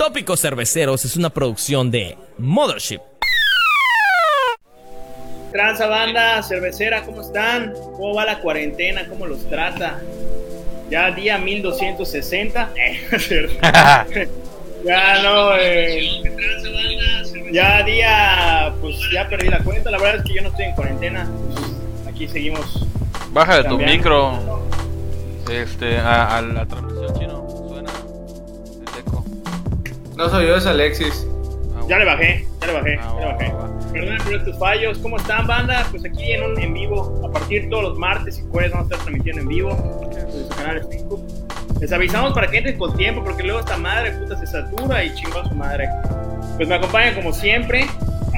Tópicos Cerveceros es una producción de Mothership. Tranza banda, cervecera, ¿cómo están? ¿Cómo va la cuarentena? ¿Cómo los trata? Ya día 1260. Eh, ya no, eh, ya día, pues ya perdí la cuenta. La verdad es que yo no estoy en cuarentena. Aquí seguimos. Baja de tu micro. Este, a, a la transmisión No soy yo, es Alexis. Ah, Ya le bajé, ya le bajé, Ah, ya le bajé. Perdón por estos fallos. ¿Cómo están, banda? Pues aquí en un en vivo. A partir todos los martes y jueves vamos a estar transmitiendo en vivo en su canal de Facebook. Les avisamos para que entren con tiempo porque luego esta madre puta se satura y chingó a su madre. Pues me acompañan como siempre,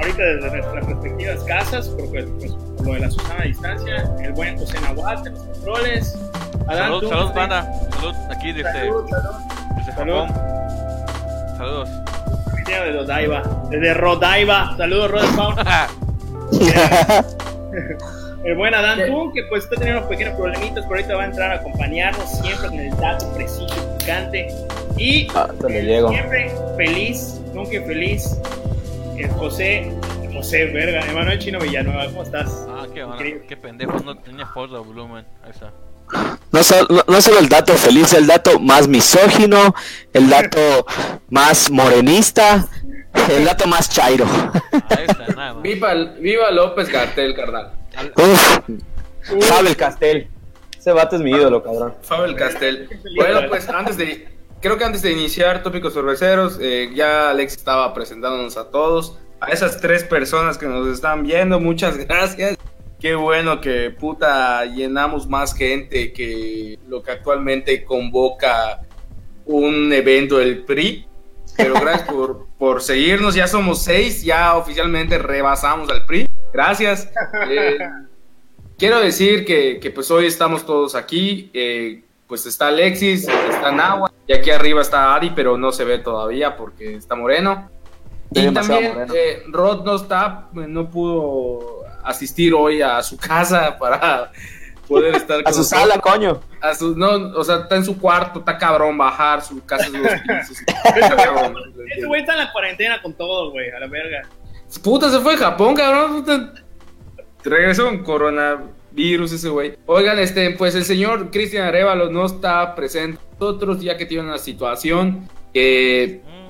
ahorita desde nuestras respectivas casas, porque pues, por lo de la Susana a distancia, el buen José Nahuatl los controles. Adán, Salud, tú, salud, banda. Salud, aquí desde, Salud, salud. desde Salud. Saludos. Desde Rodaiva, desde Rodaiva. Saludos, Rodaiva. El buen Adán. Tun, que pues está teniendo unos pequeños problemitas, pero ahorita va a entrar a acompañarnos siempre con el dato preciso y picante. Y Ah, el llego. siempre feliz, nunca infeliz, el José, José Verga, Emanuel Chino Villanueva, ¿cómo estás? Ah, qué, bueno, qué pendejo. No tenía foto de volumen. Ahí está. No, so- no- no solo el dato feliz, el dato más misógino, el dato más morenista, el dato más chairo. Ahí está, nada más. Viva, viva López Gartel, carnal. Uf, Fabel Castel. Ese vato es mi ídolo, cabrón. Fabel Castel. Bueno, pues antes de. Creo que antes de iniciar Tópicos Cerveceros, eh, ya Alex estaba presentándonos a todos. A esas tres personas que nos están viendo, muchas gracias. Qué bueno que puta llenamos más gente que lo que actualmente convoca un evento del PRI. Pero gracias por, por seguirnos, ya somos seis, ya oficialmente rebasamos al PRI. Gracias. Eh, quiero decir que, que, pues hoy estamos todos aquí. eh, pues está Alexis, está Nahua, y aquí arriba está Ari, pero no se ve todavía porque está moreno. Y también moreno. eh, Rod no está, no pudo asistir hoy a su casa para poder estar A con su nosotros. sala, coño. A su- no, o sea, está en su cuarto, está cabrón bajar, su casa es dos pisos. Está cabrón. Ese güey está en la cuarentena con todo, güey, a la verga. Puta, se fue a Japón, cabrón. Puta. Regresó con coronavirus ese güey. Oigan, este, pues el señor Cristian Arevalo no está presente con nosotros, ya que tiene una situación que Mm,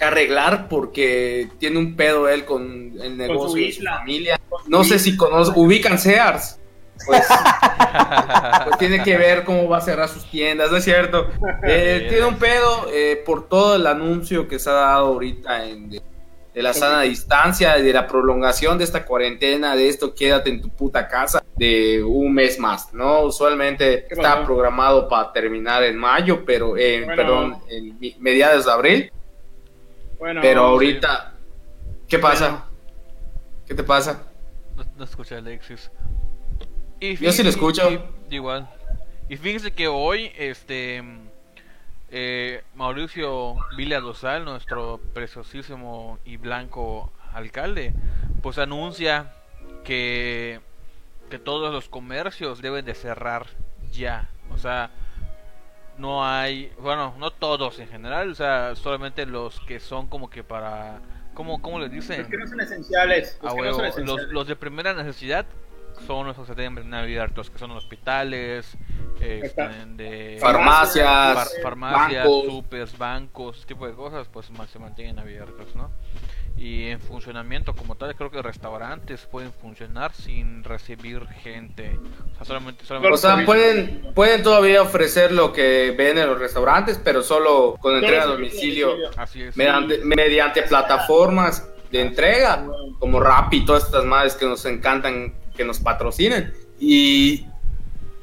que arreglar porque tiene un pedo él con el negocio su de su isla. familia. No sé si conoce, ubican Sears. Pues, pues tiene que ver cómo va a cerrar sus tiendas, ¿no es cierto? Eh, tiene un pedo eh, por todo el anuncio que se ha dado ahorita en, de, de la sana distancia, de la prolongación de esta cuarentena, de esto quédate en tu puta casa de un mes más, ¿no? Usualmente ¿Qué está programado para terminar en mayo, pero en, Bueno. perdón, en mediados de abril. Bueno, Pero sí. ahorita, ¿qué pasa? ¿Qué te pasa? no, no escuché a Alexis. Y Yo sí lo escucho. y- igual. Y fíjense que hoy, este. eh, Mauricio Villa Dosal, nuestro preciosísimo y blanco alcalde, pues anuncia que, que todos los comercios deben de cerrar ya. O sea, no hay, bueno, no todos en general, o sea, solamente los que son como que para, ¿cómo, cómo les dicen? Los que no son esenciales. Los A que no son los, esenciales. los de primera necesidad son los que se deben tener abiertos, que son los hospitales, eh, de Farmacias, far- farmacias, bancos. supers, bancos, tipo de cosas, pues se mantienen abiertos, ¿no? Y en funcionamiento como tal, creo que restaurantes pueden funcionar sin recibir gente. O sea, solamente, solamente O sea, pueden, pueden todavía ofrecer lo que ven en los restaurantes, pero solo con entrega a domicilio, así es. mediante, mediante plataformas de entrega, como Rappi y todas estas madres que nos encantan que nos patrocinen. Y,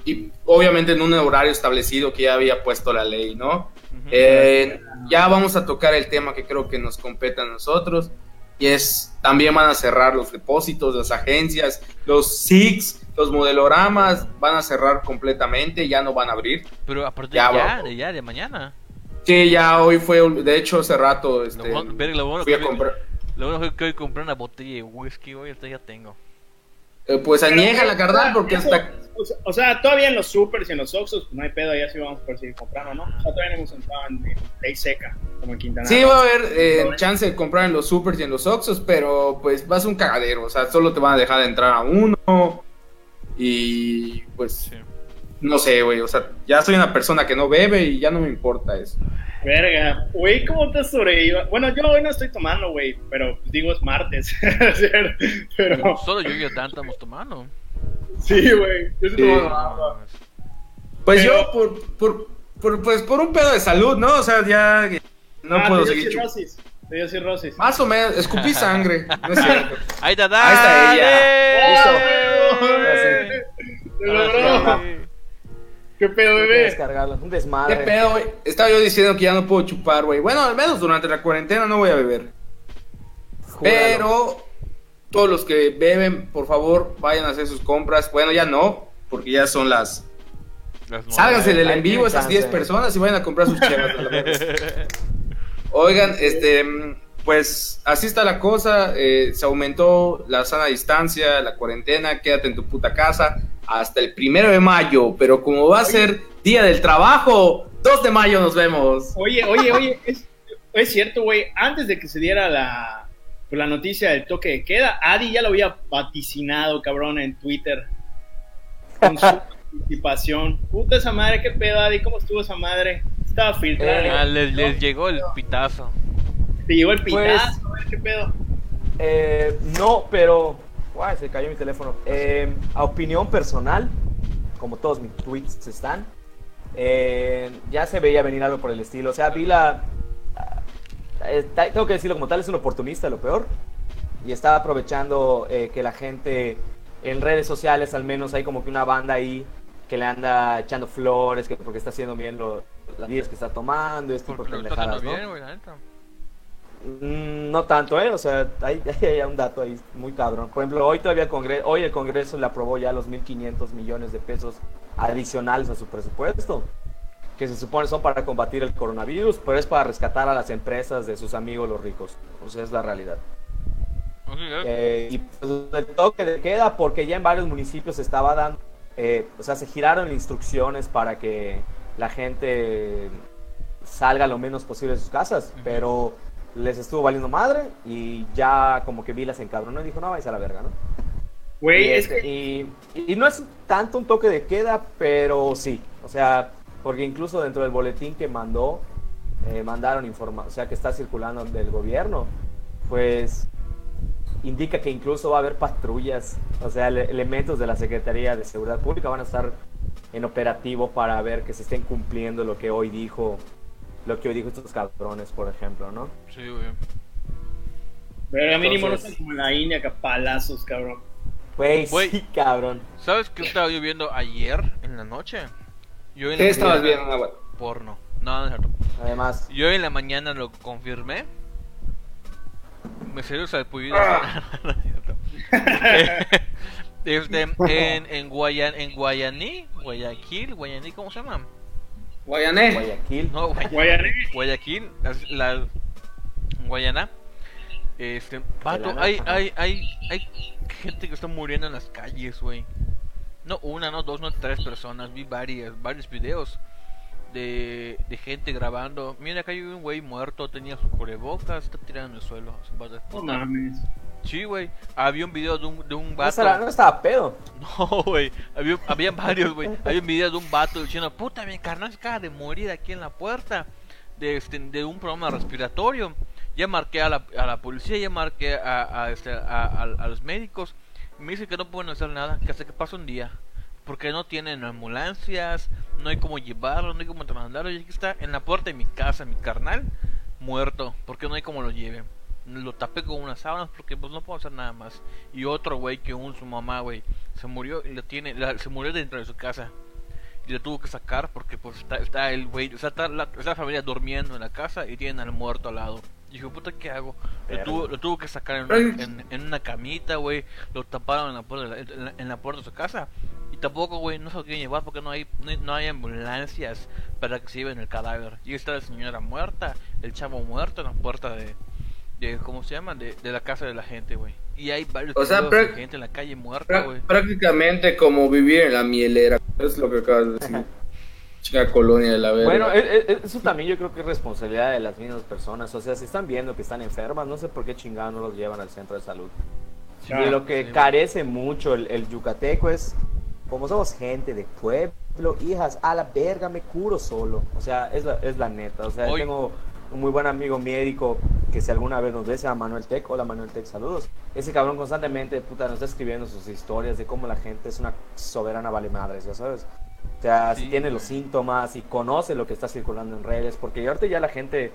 y obviamente en un horario establecido que ya había puesto la ley, ¿no? Eh, ya vamos a tocar el tema que creo que nos compete a nosotros. Y es, también van a cerrar los depósitos, las agencias, los SIX, los modeloramas, van a cerrar completamente, ya no van a abrir. Pero a partir ya de ya, de ya, de mañana. Sí, ya hoy fue, de hecho hace rato, este, Lo bueno- lo bueno fui a que- comprar. Lo bueno que hoy compré una botella de whisky, hoy ya tengo. Eh, pues añeja la carnal porque Eso- hasta... o, sea, o sea, todavía en los supers y en los Oxxos, pues no hay pedo, ya sí vamos a poder seguir comprando, ¿no? O sea, todavía no hemos entrado en, en ley seca, como en Quintana. Sí, va a haber eh, chance de comprar en los supers y en los Oxxos, pero pues va a ser un cagadero. O sea, solo te van a dejar de entrar a uno. Y pues, Sí. no sé, güey. O sea, ya soy una persona que no bebe y ya no me importa eso. Verga, güey, ¿cómo te has sobrevivido? Bueno, yo hoy no estoy tomando, güey, pero pues, digo es martes, Solo yo y Dan estamos tomando. Sí, güey, yo estoy Sí. tomando agua. Pues Pero- yo, por, por, por, pues por un pedo de salud, ¿no? O sea, ya no Ah, puedo te dio seguir. cirrosis, te dio cirrosis. Más o menos, escupí sangre. No es cierto. Ahí está, Ahí está ella. ¡Ah, güey! Ahora ¡Se logró! ¿Qué pedo, bebé? Un ¿Qué desmadre. pedo, güey? Estaba yo diciendo que ya no puedo chupar, güey. Bueno, al menos durante la cuarentena no voy a beber. Júralo. Pero todos los que beben, por favor, vayan a hacer sus compras. Bueno, ya no, porque ya son las. Sálganse del en vivo esas 10 personas y vayan a comprar sus verga. Oigan, este, pues así está la cosa. eh, se aumentó la sana distancia, la cuarentena. Quédate en tu puta casa hasta el primero de mayo. Pero como va a ser día del trabajo, 2 de mayo nos vemos. Oye, oye, oye, es, es cierto, güey, antes de que se diera la, pues, la noticia del toque de queda, Adi ya lo había vaticinado, cabrón, en Twitter. Con su participación. Puta esa madre, qué pedo, Adi, ¿cómo estuvo esa madre? Estaba filtrada. Ah, les, les llegó el pitazo. Te llegó el Pues- pitazo, a ver qué pedo. Eh, no, pero. Guay, se cayó mi teléfono. Eh, a opinión personal, como todos mis tweets están, eh, ya se veía venir algo por el estilo. O sea, vi la. Eh, tengo que decirlo como tal, es un oportunista, lo peor. Y está aprovechando eh, que la gente en redes sociales, al menos, hay como que una banda ahí que le anda echando flores, que porque está haciendo bien lo- las medidas que está tomando, este tipo de pendejadas, ¿no? bien. Mm, No tanto, ¿eh? O sea, hay, hay un dato ahí muy cabrón. Por ejemplo, hoy todavía el Congreso, hoy el Congreso le aprobó ya los 1.500 millones de pesos adicionales a su presupuesto, que se supone son para combatir el coronavirus, pero es para rescatar a las empresas de sus amigos los ricos. O sea, es la realidad. Ok, ya. Eh, y pues, el toque de queda, porque ya en varios municipios se estaba dando, eh, o sea, se giraron instrucciones para que la gente salga lo menos posible de sus casas, Ujú. pero les estuvo valiendo madre y ya como que Vila se encabronó y dijo, no, vais a la verga, ¿no? Güey, y, es este, que y, y no es tanto un toque de queda, pero sí, o sea, porque incluso dentro del boletín que mandó, eh, mandaron información, o sea, que está circulando del gobierno, pues indica que incluso va a haber patrullas, o sea, ele- elementos de la Secretaría de Seguridad Pública van a estar en operativo para ver que se estén cumpliendo lo que hoy dijo, lo que hoy dijo estos cabrones, por ejemplo, ¿no? Sí, güey. Verga, mínimo no están como la India, que a palazos, cabrón. Güey, Güey. sí, cabrón. ¿Sabes qué estaba yo viendo ayer en la noche? Yo en ¿Qué estabas viendo, Nahuatl? Porno. No, no es cierto. Además, Yo en la mañana lo confirmé. Me salió el salpullido. Ah. No es cierto. este, en, en, Guayan, en Guayaní, Guayaquil, Guayaní, ¿cómo se llama? Guayané. Guayaquil. No, Guay- Guayaní. Guayaquil, la, Guayana. Este, vato, hay, hay, hay, hay gente que está muriendo en las calles, güey. No una, no dos, no tres personas. Vi varias, varios videos de, de gente grabando. Mira, acá hay un güey muerto, tenía su cubrebocas, está tirado en el suelo. su vato de No puta. mames. Sí, güey. Había un video de un, de un No vato. estaba, no estaba pedo. No, güey. Había, había varios, güey. Había un video de un vato diciendo, puta, mi carnal se acaba de morir aquí en la puerta de, este, de un problema respiratorio. Ya marqué a la, a la policía, ya marqué a, a, este, a, a- a los médicos. Me dicen que no pueden hacer nada, que hasta que pase un día. Porque no tienen ambulancias, no hay cómo llevarlo, no hay cómo trasladarlo. Y aquí está en la puerta de mi casa, mi carnal, muerto. Porque no hay cómo lo lleven. Lo tapé con unas sábanas porque pues no puedo hacer nada más. Y otro güey que un su mamá, güey, se murió y lo tiene, la- se murió dentro de su casa. Y lo tuvo que sacar porque pues está, está el güey, o sea, está la, está la familia durmiendo en la casa y tienen al muerto al lado. Y dijo, puta, ¿qué hago? Lo tuvo, lo tuvo que sacar en una, en, en una camita, güey. Lo taparon en la, puerta de la, en, la, en la puerta de su casa. Y tampoco, güey, no se lo quieren llevar porque no hay, no hay, no hay ambulancias para que se lleven el cadáver. Y está la señora muerta, el chavo muerto en la puerta de, de ¿cómo se llama? De, de la casa de la gente, güey. Y hay varios O sea, de gente en la calle muerta, güey. prácticamente como vivir en la mielera. Es lo que acabas de decir. Chica colonia de la verga. Bueno, e- e- eso también yo creo que es responsabilidad de las mismas personas. O sea, si están viendo que están enfermas, no sé por qué chingados no los llevan al centro de salud. Claro, y lo que sí. carece mucho el, el yucateco es, como somos gente de pueblo, hijas, a la verga me curo solo. O sea, es la, es la neta. O sea, Hoy- tengo un muy buen amigo médico que si alguna vez nos ve, se llama Manuel Tec. Hola Manuel Tec, saludos. Ese cabrón constantemente, puta, nos está escribiendo sus historias de cómo la gente es una soberana vale madres, ya sabes. O sea, si tiene los síntomas y conoce lo que está circulando en redes, porque ahorita ya la gente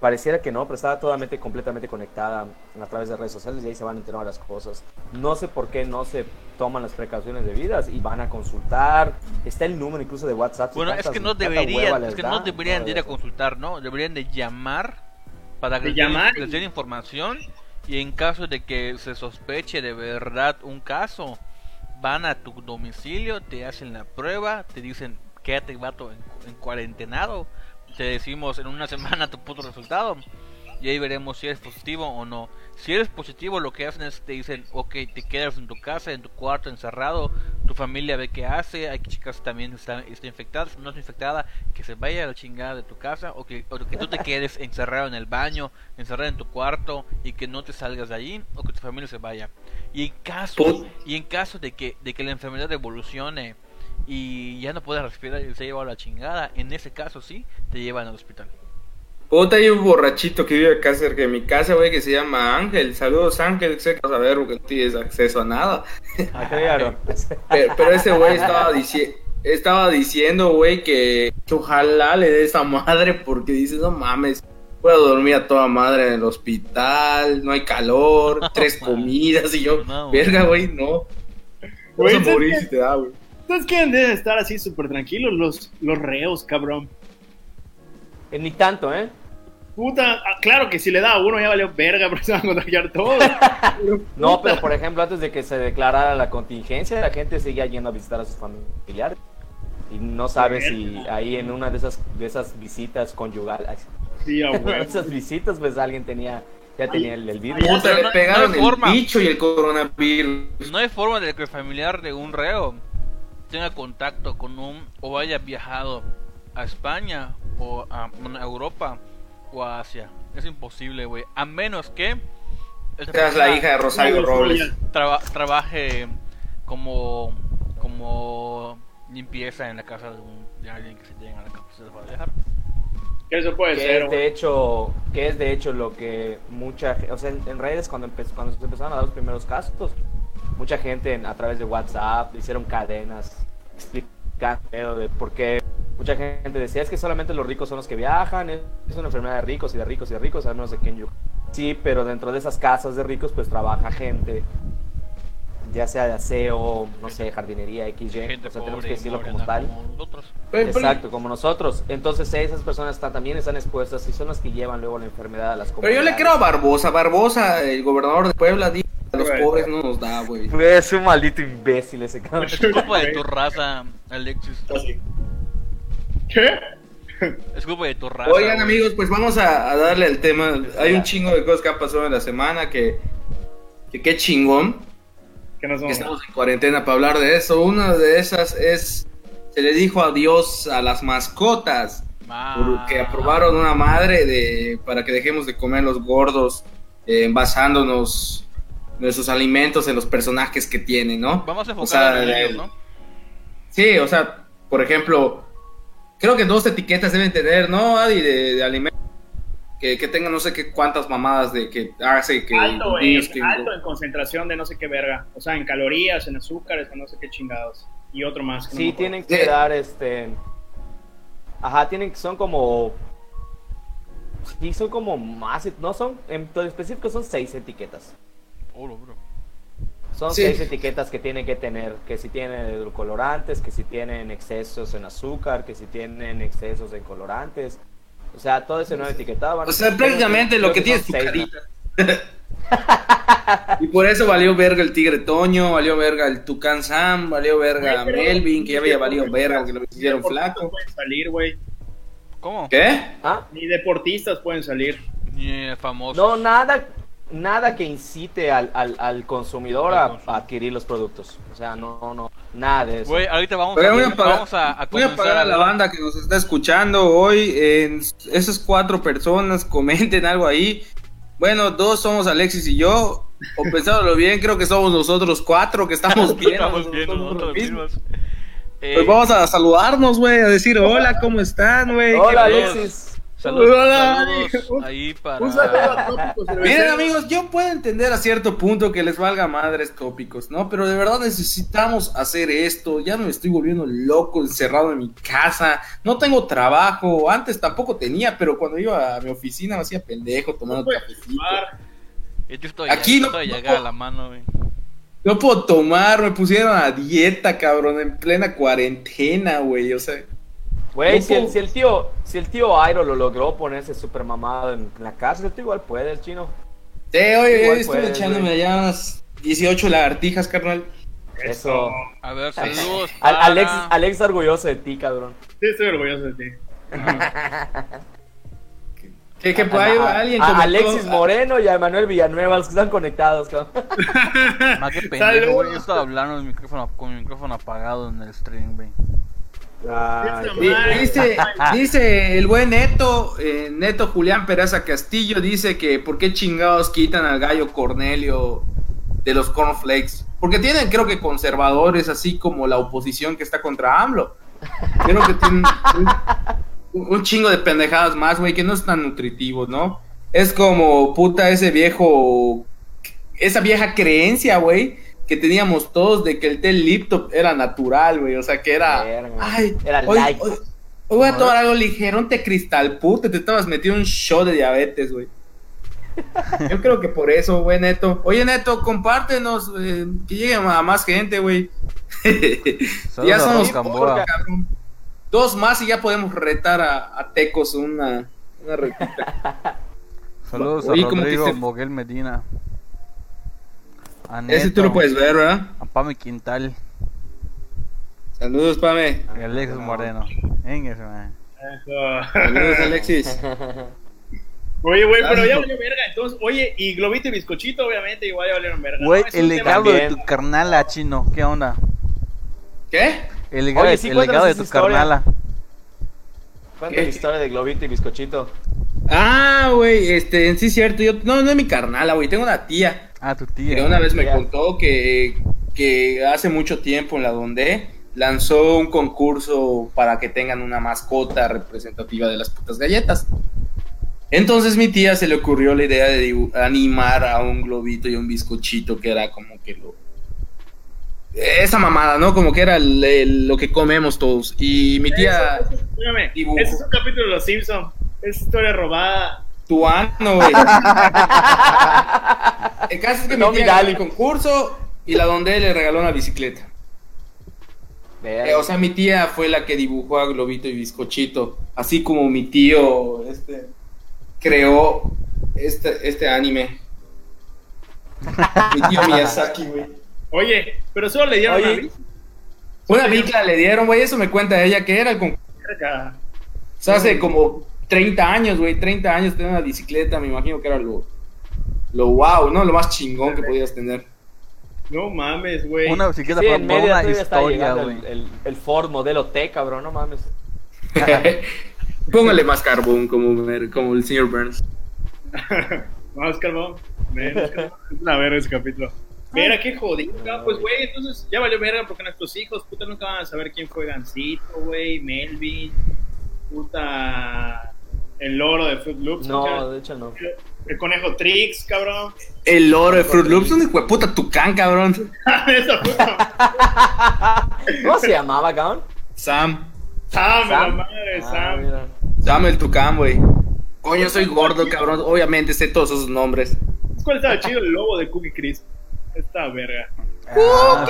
pareciera que no, pero está totalmente, completamente conectada a través de redes sociales y ahí se van enterando las cosas. No sé por qué no se toman las precauciones debidas y van a consultar. Está el número incluso de WhatsApp. si Bueno, es que no deberían, les es que no deberían de ir a consultar, ¿no? Deberían de llamar para que les llamar y- les den información y en caso de que se sospeche de verdad un caso, van a tu domicilio, te hacen la prueba, te dicen quédate vato en, en cuarentenado, te decimos en una semana tu puto resultado y ahí veremos si eres positivo o no. Si eres positivo, lo que hacen es te dicen, ok, te quedas en tu casa, en tu cuarto, encerrado, tu familia ve qué hace, hay que checar si también está, está infectada, si no está infectada, que se vaya a la chingada de tu casa, o que, o que tú te quedes encerrado en el baño, encerrado en tu cuarto, y que no te salgas de allí, o que tu familia se vaya. Y en caso, Put- y en caso de que, de que la enfermedad evolucione y ya no puedas respirar y se ha llevado a la chingada, en ese caso sí, te llevan al hospital. Puta, hay un borrachito que vive acá cerca de mi casa, güey, que se llama Ángel. Saludos, Ángel. Sé que vas a ver porque no tienes acceso a nada. Ah, claro. Pero, pero ese güey estaba, dici- estaba diciendo, güey, que ojalá le dé esa madre porque dice, no mames, puedo dormir a toda madre en el hospital, no hay calor, tres comidas y yo, No, verga, güey, no. Vas a ¿sabes morir si te da, güey. ¿Sabes quién deben estar así súper tranquilos? Los, los reos, cabrón. Eh, Ni tanto, ¿eh? Puta, ah, claro que si le da a uno ya valió verga, pero se van a contagiar todos. Pero, No, pero por ejemplo, antes de que se declarara la contingencia, la gente seguía yendo a visitar a sus familiares. Y no sabe si ahí en una de esas, de esas visitas conyugales, Sí, en esas visitas, pues alguien tenía, ya tenía el, el virus. Puta, no- le no pegaron hay el forma. bicho y el coronavirus. No hay forma de que el familiar de un reo tenga contacto con un o haya viajado a España o a, a Europa o a Asia. Es imposible, güey. A menos que Seas la hija de Rosario Robles. traba- trabaje como como limpieza en la casa de, un, de alguien que se tenga la capacidad para viajar. Que eso puede que ser, es de hecho que es de hecho lo que mucha o sea en, en redes cuando cuando se empezaron a dar los primeros casos mucha gente en- a través de WhatsApp hicieron cadenas explicando de por qué mucha gente decía es que solamente los ricos son los que viajan es, una enfermedad de ricos y de ricos y de ricos al menos de Ken sí pero dentro de esas casas de ricos pues trabaja gente ya sea de aseo no sé jardinería XY Gente o sea tenemos que y decirlo como tal como Exacto, como nosotros. Entonces esas personas están, también están expuestas y son las que llevan luego la enfermedad a las Pero yo le comunidades. creo a Barbosa. Barbosa, el gobernador de Puebla, dice a los pobres no nos da, güey. Es un maldito imbécil ese cabrón. Es culpa de tu raza, Alexis. ¿Qué? Es de tu raza. Oigan güey. amigos, pues vamos a, a darle el tema. Hay un chingo de cosas que han pasado en la semana que, que qué chingón. Que nos Que vamos. estamos en cuarentena para hablar de eso. Una de esas es se le dijo adiós a las mascotas Ma- porque aprobaron una madre de para que dejemos de comer los gordos eh, basándonos nuestros alimentos en los personajes que tienen, ¿no? Vamos a O enfocar sea, a los niños, el- ¿no? Sí, o sea, por ejemplo, creo que dos etiquetas deben tener, ¿no, Adi? De, de alimentos. Que, que tengan no sé qué cuántas mamadas de que hace que Alto, en, que- alto en concentración de no sé qué verga. O sea, en calorías, en azúcares, en no sé qué chingados. Y otro más. que Sí, tienen que dar este. Ajá, tienen son como. Sí, son como más. No son. En todo específico son seis etiquetas. Oro, bro. Son Sí. seis etiquetas que tienen que tener. Que si tienen edulcorantes, que si tienen excesos en azúcar, que si tienen excesos en colorantes. O sea, todo ese nuevo etiquetado. van a O sea, ser- prácticamente lo que son tiene es tu seis, carita. y por eso valió verga el Tigre Toño, valió verga el Tucán Sam, valió verga pero- Melvin, que ya había valido verga, que lo hicieron flaco. pueden salir, güey. ¿Cómo? ¿Qué? ¿Ah? Ni deportistas pueden salir. Ni famosos. No, nada, nada que incite al, al, al consumidor a, a adquirir los productos. O sea, no, no, nada de eso. Güey, ahorita vamos, a, voy a pagar- vamos a, a Voy a comenzar pagar a la banda que nos está escuchando hoy. En esas cuatro personas comenten algo ahí. Bueno, dos somos Alexis y yo. O pensándolo bien, creo que somos nosotros cuatro que estamos bien. Estamos bien nosotros mismos. mismos. Eh, Pues vamos a saludarnos, güey, a decir hola, ¿cómo están, güey? Hola, ¿Qué- Alexis. Saludos, ahí para... Un saludo a Tópicos Cerveceros. Miren amigos, yo puedo entender a cierto punto que les valga madres tópicos, ¿no? Pero de verdad necesitamos hacer esto. Ya me estoy volviendo loco, encerrado en mi casa. No tengo trabajo. Antes tampoco tenía, pero cuando iba a mi oficina me hacía pendejo tomando No cafecito. fumar. Yo estoy Aquí no- estoy no puedo- la mano, güey. No puedo tomar, me pusieron a dieta, cabrón, en plena cuarentena, güey. O sea, Güey, si, el, si el tío, si el tío Airo lo logró ponerse super mamado en la cárcel, tú igual puedes, chino. sí, oye, Igual estuve echándome allá unas 18 lagartijas, carnal. Eso. A ver, saludos para... Alex, Alex orgulloso de ti, cabrón. Sí, estoy orgulloso de ti. Que, que por ahí alguien a comentó- Alexis Moreno y a Emanuel Villanueva, los que están conectados, cabrón. Más que pendejo, güey. Yo estaba hablando en el micrófono, con mi micrófono apagado en el stream, güey. Ay. Dice, dice el buen Neto, eh, Neto Julián Peraza Castillo, dice que por qué chingados quitan al gallo Cornelio de los cornflakes. Porque tienen, creo que, conservadores, así como la oposición que está contra AMLO. Creo que tienen un, un chingo de pendejadas más, güey, que no es tan nutritivo, ¿no? Es como, puta, ese viejo, esa vieja creencia, güey, que teníamos todos de que el té Lipton era natural, güey, o sea, que era... Verga. Ay, Era hoy, light. hoy- hoy voy a tomar algo ligero, un té cristal, puta, te estabas metiendo un show de diabetes, güey. Yo creo que por eso, güey, Neto. Oye, Neto, compártenos, eh, que llegue a más gente, güey. ya a somos pocos, cabrón. Dos más y ya podemos retar a, a Tecos una, una. Saludos a Oye, que Rodrigo se- Moguel Medina. A Ese tú lo puedes ver, ¿verdad? A Pame Quintal. Saludos, Pame. Y Alexis Moreno. Venga, man. Eso. Saludos, Alexis. Oye, güey, pero ya valió verga. Entonces, oye, y Globito y Bizcochito, obviamente, igual ya valieron verga. Güey, el legado de tu carnala, chino. ¿Qué onda? ¿Qué? El legado, Oye, de- sí, el legado de tu historia. carnala. Cuenta la historia de Globito y Bizcochito. Ah, güey, este, sí es cierto. Yo, no, no es mi carnala, güey. Tengo una tía. Ah, tu que tía. una vez me contó que, que hace mucho tiempo en la donde lanzó un concurso para que tengan una mascota representativa de las putas galletas. Entonces mi tía se le ocurrió la idea de animar a un globito y un bizcochito que era como que lo... Esa mamada, ¿no? Como que era el- el- lo que comemos todos. Y mi tía... Eso- eso- espérame, dibujo. ese es un capítulo de Los Simpsons. Es historia robada. Tu ano, güey. El caso es que No, mi tía mi ganó Dali. el concurso y la donde le regaló una bicicleta. Eh, o sea, mi tía fue la que dibujó a Globito y Bizcochito, así como mi tío este, creó este, este anime. mi tío Miyazaki, güey. Oye, pero solo le dieron Oye. una bici. Una bicla le dieron, güey, eso me cuenta ella, que era el concurso. O sea, hace como 30 años, güey, 30 años tener una bicicleta, me imagino que era lo, lo wow, ¿no? Lo más chingón que podías tener. No mames, güey. Una bicicleta Sí, para en por medio una historia, güey. el, el, el Ford modelo T, cabrón, no mames. Póngale más carbón, como, como el señor Burns. Vamos, carbón. Es que- es una verga ese capítulo. Mira, qué jodido. cabrón. Pues, güey, entonces ya valió verga porque nuestros hijos, puta, nunca van a saber quién fue Gancito, güey, Melvin, puta, el loro de Fruit Loops. No, de hecho no. El conejo Trix, cabrón. El loro de Fruit Loops, un hijo de puta tucán, cabrón. Esa puta. ¿Cómo se llamaba, cabrón? Sam. Sam, la Sam. madre, Ah, Sam. mira. Sam el tucán, güey. Coño, soy gordo, cabrón. Obviamente sé todos esos nombres. ¿Cuál estaba chido? El lobo de Cookie Crisp. Esta verga. Ah,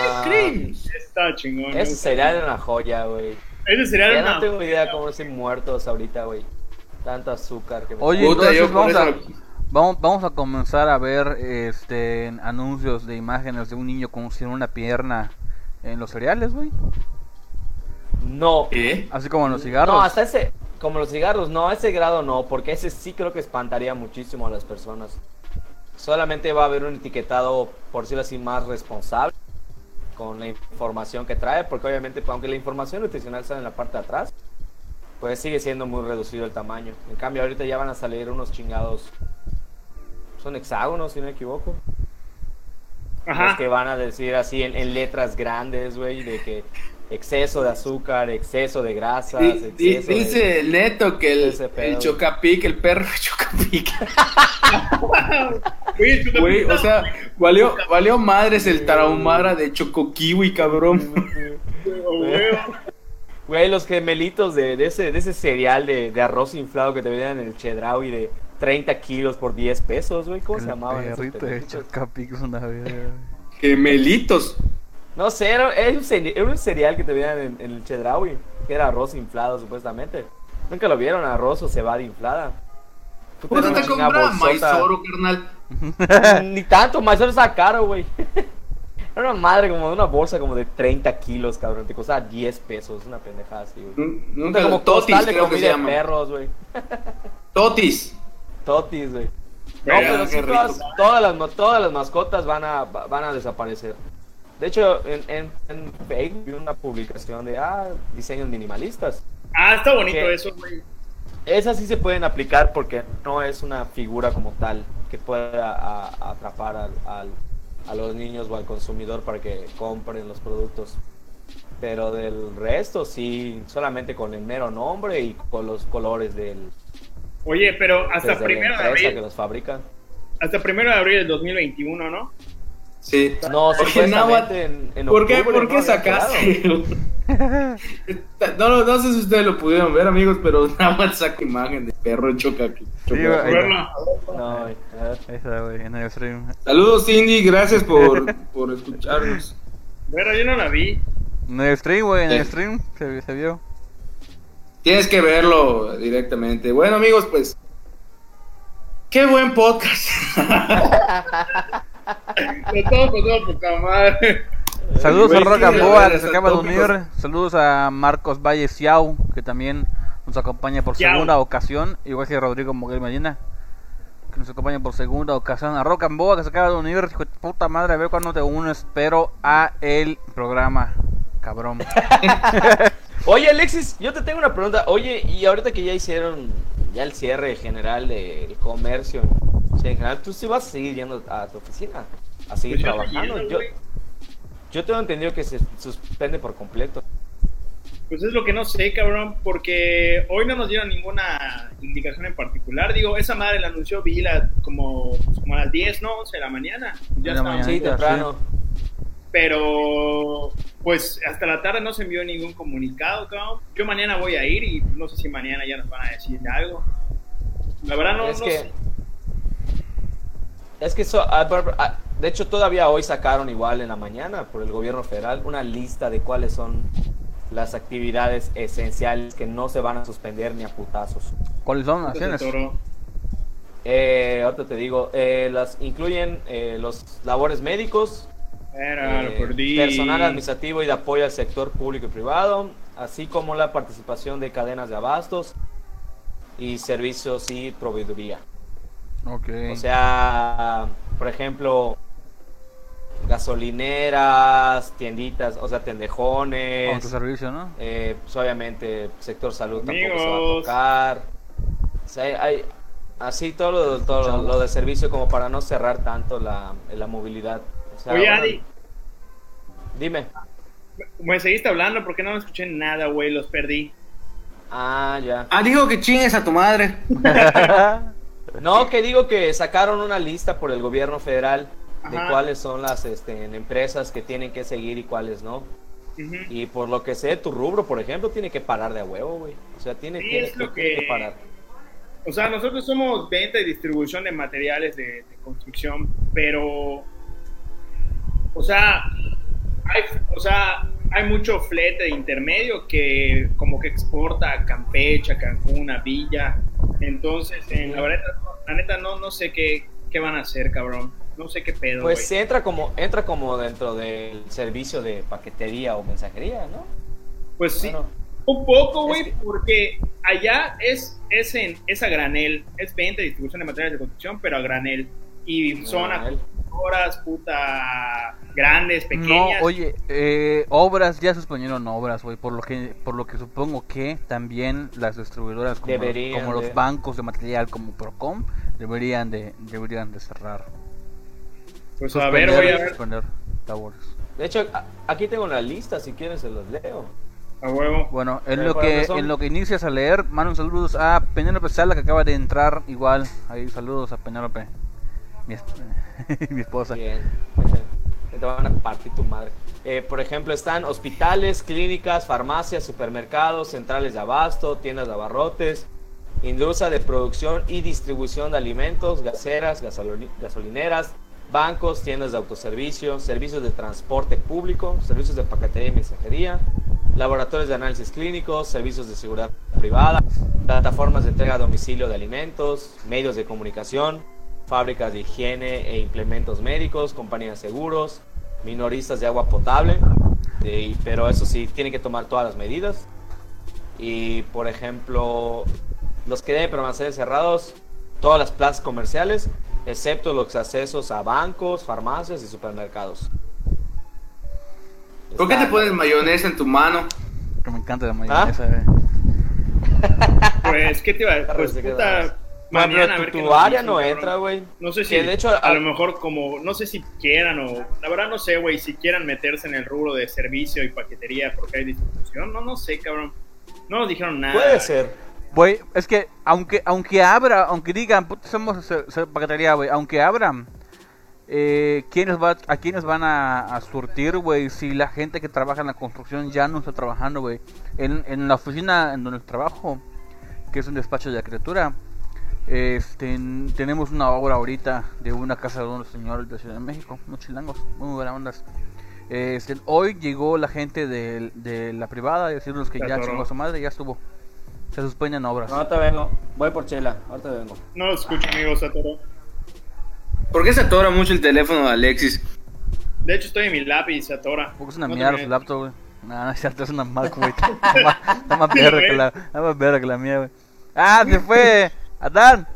Está chingón. Ese era una joya, güey. Ese sería Ya una... no tengo idea cómo están muertos ahorita, güey. Tanto azúcar que me Oye, Puta, entonces vamos a, vamos, vamos a comenzar a ver este anuncios de imágenes de un niño con sin una pierna en los cereales, güey. No. ¿Qué? Así como en los cigarros. No, hasta ese, como los cigarros, no, a ese grado no, porque ese sí creo que espantaría muchísimo a las personas. solamente va a haber un etiquetado, por decirlo así, más responsable con la información que trae, porque obviamente, aunque la información nutricional sale en la parte de atrás, pues sigue siendo muy reducido el tamaño. En cambio, ahorita ya van a salir unos chingados. Son hexágonos, si no me equivoco. Ajá. Los que van a decir así en, en letras grandes, güey, de que exceso de azúcar, exceso de grasas, exceso de- dice el neto que el, el chocapic, el perro chocapic. Güey, o sea, valió, valió madres el tarahumara de chocokiwi, cabrón. Güey, los gemelitos de, de ese, de ese cereal de, de arroz inflado que te vendían en el Chedraui de 30 kilos por 10 pesos, güey. ¿Cómo se llamaban perrito de una güey. Gemelitos. No sé, era, era un, cere- era un cereal que te vendían en, en el Chedraui, que era arroz inflado supuestamente. Nunca lo vieron, arroz o cebada inflada. Puta, ¿Cuánto era te chingada compras maizoro, carnal? Ni tanto, maizoro estaba caro, güey. Era una madre como de una bolsa como de 30 kilos, cabrón. Te costaba 10 pesos, una pendejada así, güey. Nunca como totis, de creo que se llama. perros, güey. Totis. Totis, güey. No, pero sí, todas, todas, las, todas las mascotas van a, va- van a desaparecer. De hecho, en, en, en Facebook vi una publicación de, ah, diseños minimalistas. Ah, está bonito ¿Qué? eso, güey. Esas sí se pueden aplicar porque no es una figura como tal que pueda a- atrapar al, al- a los niños o al consumidor para que compren los productos. Pero del resto sí, solamente con el mero nombre y con los colores del Oye, pero hasta primero de empresa que abril, los fabrica. hasta primero de abril del 2021, ¿no? Sí. No, Oye, Nahuatl, en, en ¿Por qué, por qué ¿no? Sacaste? no, no, no sé si ustedes lo pudieron ver, amigos, pero nada más saca imagen de perro chocapic. Sí, güey, ahí Verlo. No, güey, a ver. Ahí está, güey, en el stream. Saludos, Cindy, gracias por, por escucharnos. Pero yo no la vi. En el stream, güey, en el stream se, se vio. Tienes que verlo directamente. Bueno, amigos, pues. Qué buen podcast. De todo, pues, todo, poca madre. Saludos a la Boa que se acaba de unir. Saludos a Marcos Valle Ciao, que también nos acompaña por Ciao. segunda ocasión. Igual que Rodrigo Moguel Medina, que nos acompaña por segunda ocasión. A Rock and Boa que se acaba de unir. Hijo de puta madre, a ver cuándo te unes. Pero a el programa, cabrón. Oye, Alexis, yo te tengo una pregunta. Oye, y ahorita que ya hicieron ya el cierre general del comercio, o sea, en general, ¿tú sí vas a seguir yendo a tu oficina? A seguir Pues trabajando. yo. Yo tengo entendido que se suspende por completo. Pues es lo que no sé, cabrón, porque hoy no nos dieron ninguna indicación en particular. Digo, esa madre la anunció Vila como, pues, como a las 10, ¿no? 11 de la mañana. Ya está. mañana. Sí, temprano. Pero, pues hasta la tarde no se envió ningún comunicado, cabrón. Yo mañana voy a ir y no sé si mañana ya nos van a decir algo. La verdad no, es no que, sé. Es que eso, ah, ah, de hecho todavía hoy sacaron igual en la mañana por el gobierno federal una lista de cuáles son las actividades esenciales que no se van a suspender ni a putazos. ¿Cuáles son? Entonces, Acciones. Eh, ahorita te digo, eh, las incluyen eh, los labores médicos, eh, personal administrativo y de apoyo al sector público y privado, así como la participación de cadenas de abastos y servicios y proveeduría. Ok. O sea, por ejemplo, gasolineras, tienditas, o sea, tendejones. Autoservicio, ¿no? Eh, pues obviamente, sector salud tampoco se va a tocar. O sea, hay, hay- así todo, lo, todo lo, lo de servicio como para no cerrar tanto la, la movilidad. O sea, Oye, bueno, Adi, Dime. me seguiste hablando porque no me escuché nada, güey, los perdí. Ah, ya. Ah, dijo que chingues a tu madre. No, que digo que sacaron una lista por el gobierno federal de Ajá. cuáles son las este, empresas que tienen que seguir y cuáles no. Y por lo que sé, tu rubro, por ejemplo, tiene que parar de a huevo, güey. O sea, tiene, Sí, tiene, es lo tiene que- parar. O sea, nosotros somos venta y distribución de materiales de, de construcción, pero, o sea, hay, o sea, hay mucho flete de intermedio que como que exporta a Campeche, a Cancún, a Villa. Entonces, en la, verdad, la neta no, no sé qué, qué van a hacer, cabrón. No sé qué pedo. Pues entra como, entra como dentro del servicio de paquetería o mensajería, ¿no? Pues sí, Bueno, un poco, güey, Es que- porque allá es, es, en, es a granel, es venta y distribución de materiales de construcción, pero a granel. y son Horas, puta, grandes, No, pequeñas. oye, eh, obras, ya suspendieron obras, güey, por lo que por lo que supongo que también las distribuidoras como, los, Deberían como los de. bancos de material como Procom deberían de deberían de cerrar. pues a ver, voy a ver. suspender labores. De hecho, aquí tengo la lista, si quieren se los leo. A huevo. Bueno, en lo que en lo que inicias a leer, mando saludos a Penélope Sala que acaba de entrar igual. Ahí saludos a Penélope. Mi, es- mi esposa. Bien. Te van a partir tu madre. Eh, por ejemplo, están hospitales, clínicas, farmacias, supermercados, centrales de abasto, tiendas de abarrotes, industria de producción y distribución de alimentos, gaseras, gasolineras, bancos, tiendas de autoservicio, servicios de transporte público, servicios de paquetería y mensajería, laboratorios de análisis clínicos, servicios de seguridad privada, plataformas de entrega a domicilio de alimentos, medios de comunicación, fábricas de higiene e implementos médicos, compañías de seguros, minoristas de agua potable, pero eso sí, tienen que tomar todas las medidas. Y por ejemplo, los que deben permanecer cerrados, todas las plazas comerciales, excepto los accesos a bancos, farmacias y supermercados. ¿Por qué te pones mayonesa en tu mano? Que me encanta la ¿Ah? mayonesa. eh. Pues, ¿qué te iba a Pues, puta. Mañana a Pero ver tu, tu área no cabrón. entra, güey. No sé si, Que de hecho, a, a- lo mejor como, no sé si quieran o, la verdad no sé, güey, si quieran meterse en el rubro de servicio y paquetería porque hay distribución, no, no sé, cabrón. No nos dijeron nada. Puede ser. Güey, es que aunque aunque abra, aunque digan, puta, somos se- se- paquetería, güey, aunque abran, eh, ¿quiénes va, ¿a quiénes van a, a surtir, güey? Si la gente que trabaja en la construcción ya no está trabajando, güey. En, en la oficina en donde trabajo, que es un despacho de arquitectura, este, tenemos una obra ahorita de una casa de unos señores de Ciudad de México, unos chilangos, muy buenas ondas. Este, hoy llegó la gente de, de la privada a decirnos que Se ya atoró. chingó a su madre, ya estuvo. Se suspenden obras. Ahorita vengo. Voy por chela. Ahorita vengo. No lo escucho, amigo Satoru. ¿Por qué se atora mucho el teléfono de Alexis? De hecho, estoy en mi lápiz se atora. Porque es una No mierda su laptop, güey. No, no es cierto, es una Mac, güey. Está más- está más verga que la, está más verga que la mía, güey. Ah, se fue. Adán.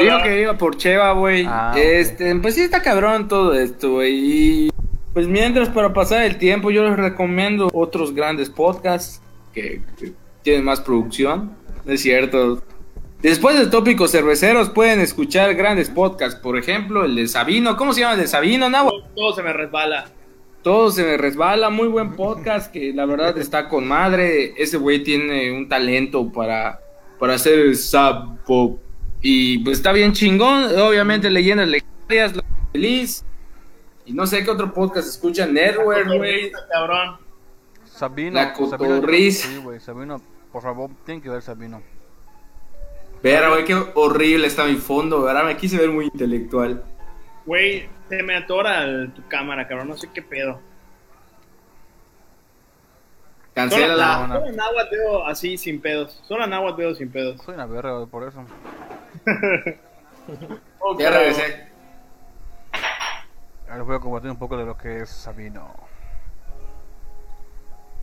Digo que iba por Cheva, güey. Ah, este, pues sí está cabrón todo esto, güey. Y pues mientras para pasar el tiempo, yo les recomiendo otros grandes podcasts que, que tienen más producción. No es cierto. Después de tópicos cerveceros pueden escuchar grandes podcasts, por ejemplo, el de Sabino. ¿Cómo se llama el de Sabino, Nahua? todo se me resbala. Todo se me resbala, muy buen podcast que la verdad está con madre. Ese güey tiene un talento para, para hacer el sub pop. Y pues está bien chingón. Obviamente leyendas legendarias, La feliz. Y no sé qué otro podcast escucha, Network, güey. Cabrón. Sabino. La cotorriza. Sí, güey. Sabino, por favor, tienen que ver Sabino. Verá, güey, qué horrible está mi fondo, ¿verdad? Me quise ver muy intelectual. Güey, se me atora el- tu cámara, cabrón. No sé qué pedo. Cancélala. solo en agua veo así sin pedos. Solo en agua veo sin pedos. Soy una verga, por eso. Oh, Ya regresé. Ahora les voy a compartir un poco de lo que es Sabino.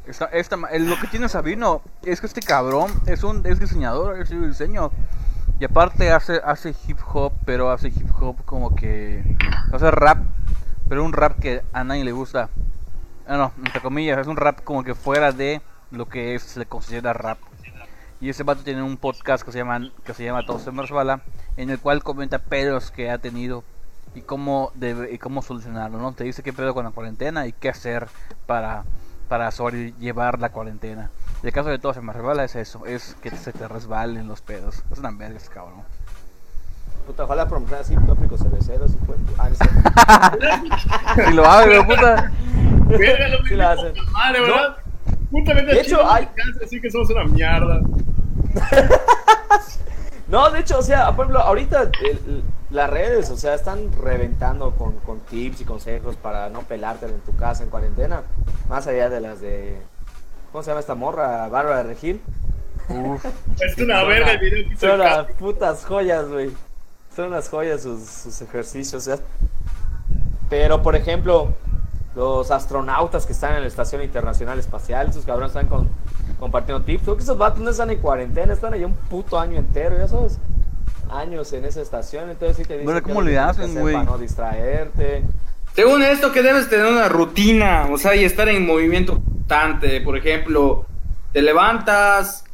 Esta, esta, lo que tiene Sabino es que este cabrón es un es diseñador, es diseño. Y aparte hace, hace hip hop, pero hace hip hop como que... Hace rap, pero un rap que a nadie le gusta. Ah, no, entre comillas, es un rap como que fuera de lo que es, se considera rap. Y ese vato tiene un podcast que se llama, que se llama Todo se me resbala, en el cual comenta pedos que ha tenido y cómo debe, y cómo solucionarlo, ¿no? Te dice qué pedo con la cuarentena y qué hacer para, para sobrellevar la cuarentena. El caso de Todo se me resbala es eso, es que se te resbalen los pedos. Es una verga cabrón. Puta, ojalá promocionar así tópicos cerveceros y pues. Ah, no sé. Si lo de puta. Verga, lo Sí la hacen. Madre, ¿verdad? Justamente De hecho, no hay- así que somos una mierda. No, de hecho, o sea, por ejemplo, ahorita el- las redes, o sea, están reventando con, con tips y consejos para no pelártela en tu casa en cuarentena. Más allá de las de. ¿Cómo se llama esta morra? Bárbara de Regil. Es una verga el video que Son Capi. putas joyas, güey. Son unas joyas sus, sus ejercicios, o sea. Pero, por ejemplo, los astronautas que están en la Estación Internacional Espacial, esos cabrones están con, compartiendo tips. Creo que esos vatos no están en cuarentena, están allá un puto año entero, ya sabes. años en esa estación, entonces sí te dicen ¿cómo le que que hacen, güey? Para no distraerte. Según esto, que debes tener una rutina, o sea, y estar en movimiento constante. Por ejemplo, te levantas,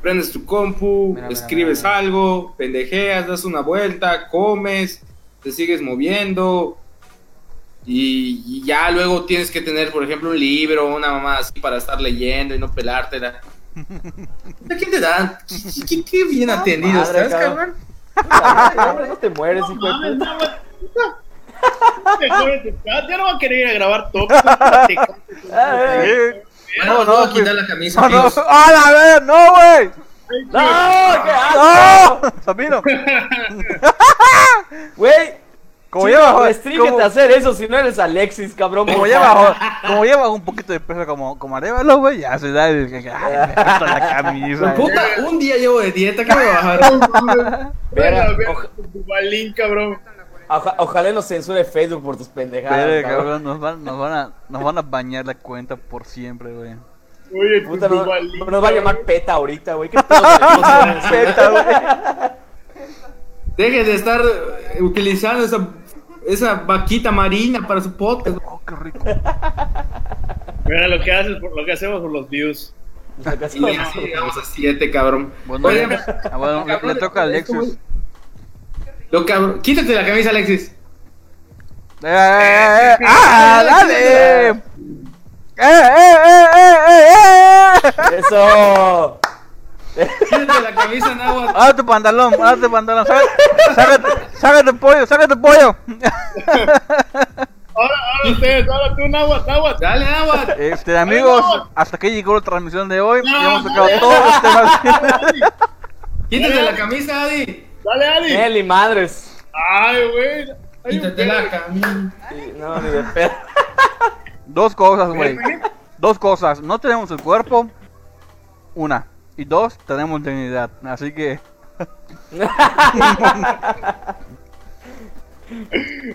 prendes tu compu, Mira, mira, escribes mira. algo, pendejeas, das una vuelta, comes, te sigues moviendo. Y, y ya luego tienes que tener, por ejemplo, un libro, una mamá así para estar leyendo y no pelártela. ¿A quién te dan? ¿Qué, qué- qué bien atendido madre, estás, cabrón. cabrón? No te mueres, hijo de Mames, puta. no. Te jodes de casa, Ya no va a querer ir a grabar top. No, no, a quitar la camisa, No, no. ¡Ah, la ver! ¡No, güey! ¡No! ¡Qué asco! ¡No! Sabino, Güey, como lleva, restríngete como, a hacer eso si no eres Alexis, cabrón. como lleva, como lleva un poquito de peso como, como Arevalo, güey, ya se da el, ay, la camisa. Puta, un día llevo de dieta que me voy a bajar. Verga, Verga, verga, oja- tu balín, cabrón. oja- ojalá nos censure Facebook por tus pendejadas. Pero, cabrón. cabrón, nos van, nos, van a, nos van a bañar la cuenta por siempre, güey. Oye, Puta, nos, balín, nos va a llamar. PETA ahorita, güey. ¿Qué Peta, güey. Deje de estar eh, utilizando esa, esa vaquita marina para su podcast. Oh, qué rico. Mira lo que haces, por- lo que hacemos por los views. Y ya llegamos a siete, cabrón. Bueno, Oye, ah, bueno, le, le toca a Alexis. Lo cabrón. Quítate la camisa, Alexis. ¡Eh, eh, eh! ¡Ah, dale! ¡Eh, eh, eh, eh, eh, eh! Eso. Quítate la camisa, Nahuatl. ¡Abre tu pantalón! ¡Abre tu pantalón! ¡Sácate, sácate, sácate pollo! ¡Sácate pollo! Ahora, ahora ustedes, ahora tú, Nahuatl, Nahuatl. Dale, Nahuatl. Este, amigos, hasta aquí llegó la transmisión de hoy. Ya hemos tocado todos los temas. Quítate la camisa, Adi. Dale, Ali. Nelly, madres. Ay, güey. Quítate la camisa. No, ni de pedo. Dos cosas, güey. Dos cosas. No tenemos el cuerpo. Una. Y dos, tenemos dignidad. Así que.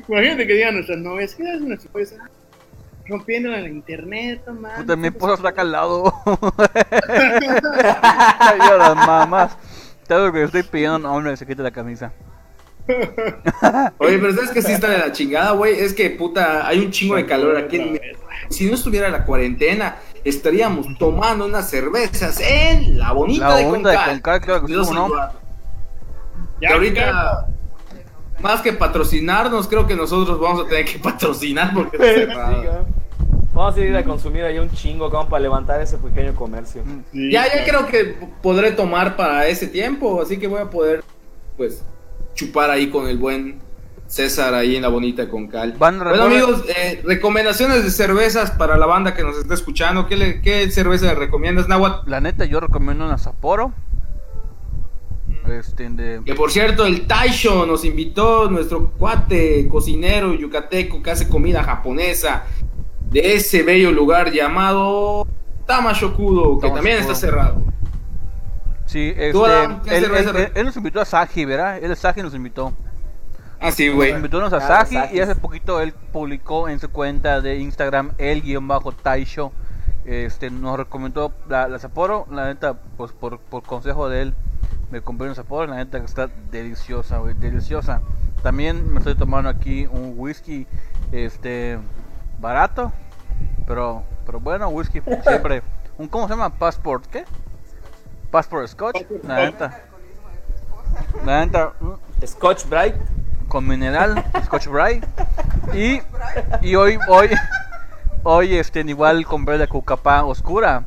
Imagínate que digan nuestras novias, ¿qué es nuestra esposa? Rompiendo en la internet, no mames. Puta, mi esposa está acá al lado. Yo las mamás. Todo lo que estoy pidiendo a un hombre que se quite la camisa. Oye, pero ¿sabes que sí está de la chingada, güey? Es que, puta, hay un chingo de calor aquí en Si no estuviera la cuarentena, estaríamos tomando unas cervezas en la bonita La de. Concal, claro que sí. Ya, Y ahorita, más que patrocinarnos, creo que nosotros vamos a tener que patrocinar porque. Vamos a ir a consumir ahí un chingo como para levantar ese pequeño comercio. Sí, Ya, ya claro. creo que podré tomar para ese tiempo, así que voy a poder, pues, chupar ahí con el buen César ahí en la bonita de Concal. Van, Bueno amigos, eh, recomendaciones de cervezas para la banda que nos está escuchando. ¿Qué, le- qué cerveza le recomiendas, Nahuatl? La neta, yo recomiendo una Sapporo. Este, de. Que por cierto, el Taisho nos invitó, nuestro cuate cocinero yucateco que hace comida japonesa de ese bello lugar llamado Tamashokudo, que también está cerrado. Sí, este. Tú, Adam, ¿qué él, cerveza él- re- él- él nos invitó a Saji, ¿verdad? Él Saji nos invitó. Ah, sí, Nos güey. invitó a Ah, Saji Asahi. y hace poquito él publicó en su cuenta de Instagram el guion bajo Taisho. Este, nos recomendó la, la Sapporo. La neta, pues por, por consejo de él, me compré una Sapporo. La neta que está deliciosa, güey, deliciosa. También me estoy tomando aquí un whisky, este, barato, pero, pero bueno, whisky siempre. Un, ¿Cómo se llama? Passport, ¿qué? Passport Scotch. La neta. La neta, mm, Scotch Bright. Con mineral, Scotch Bright. Y, y hoy, hoy, hoy, este, igual compré la cucapá oscura.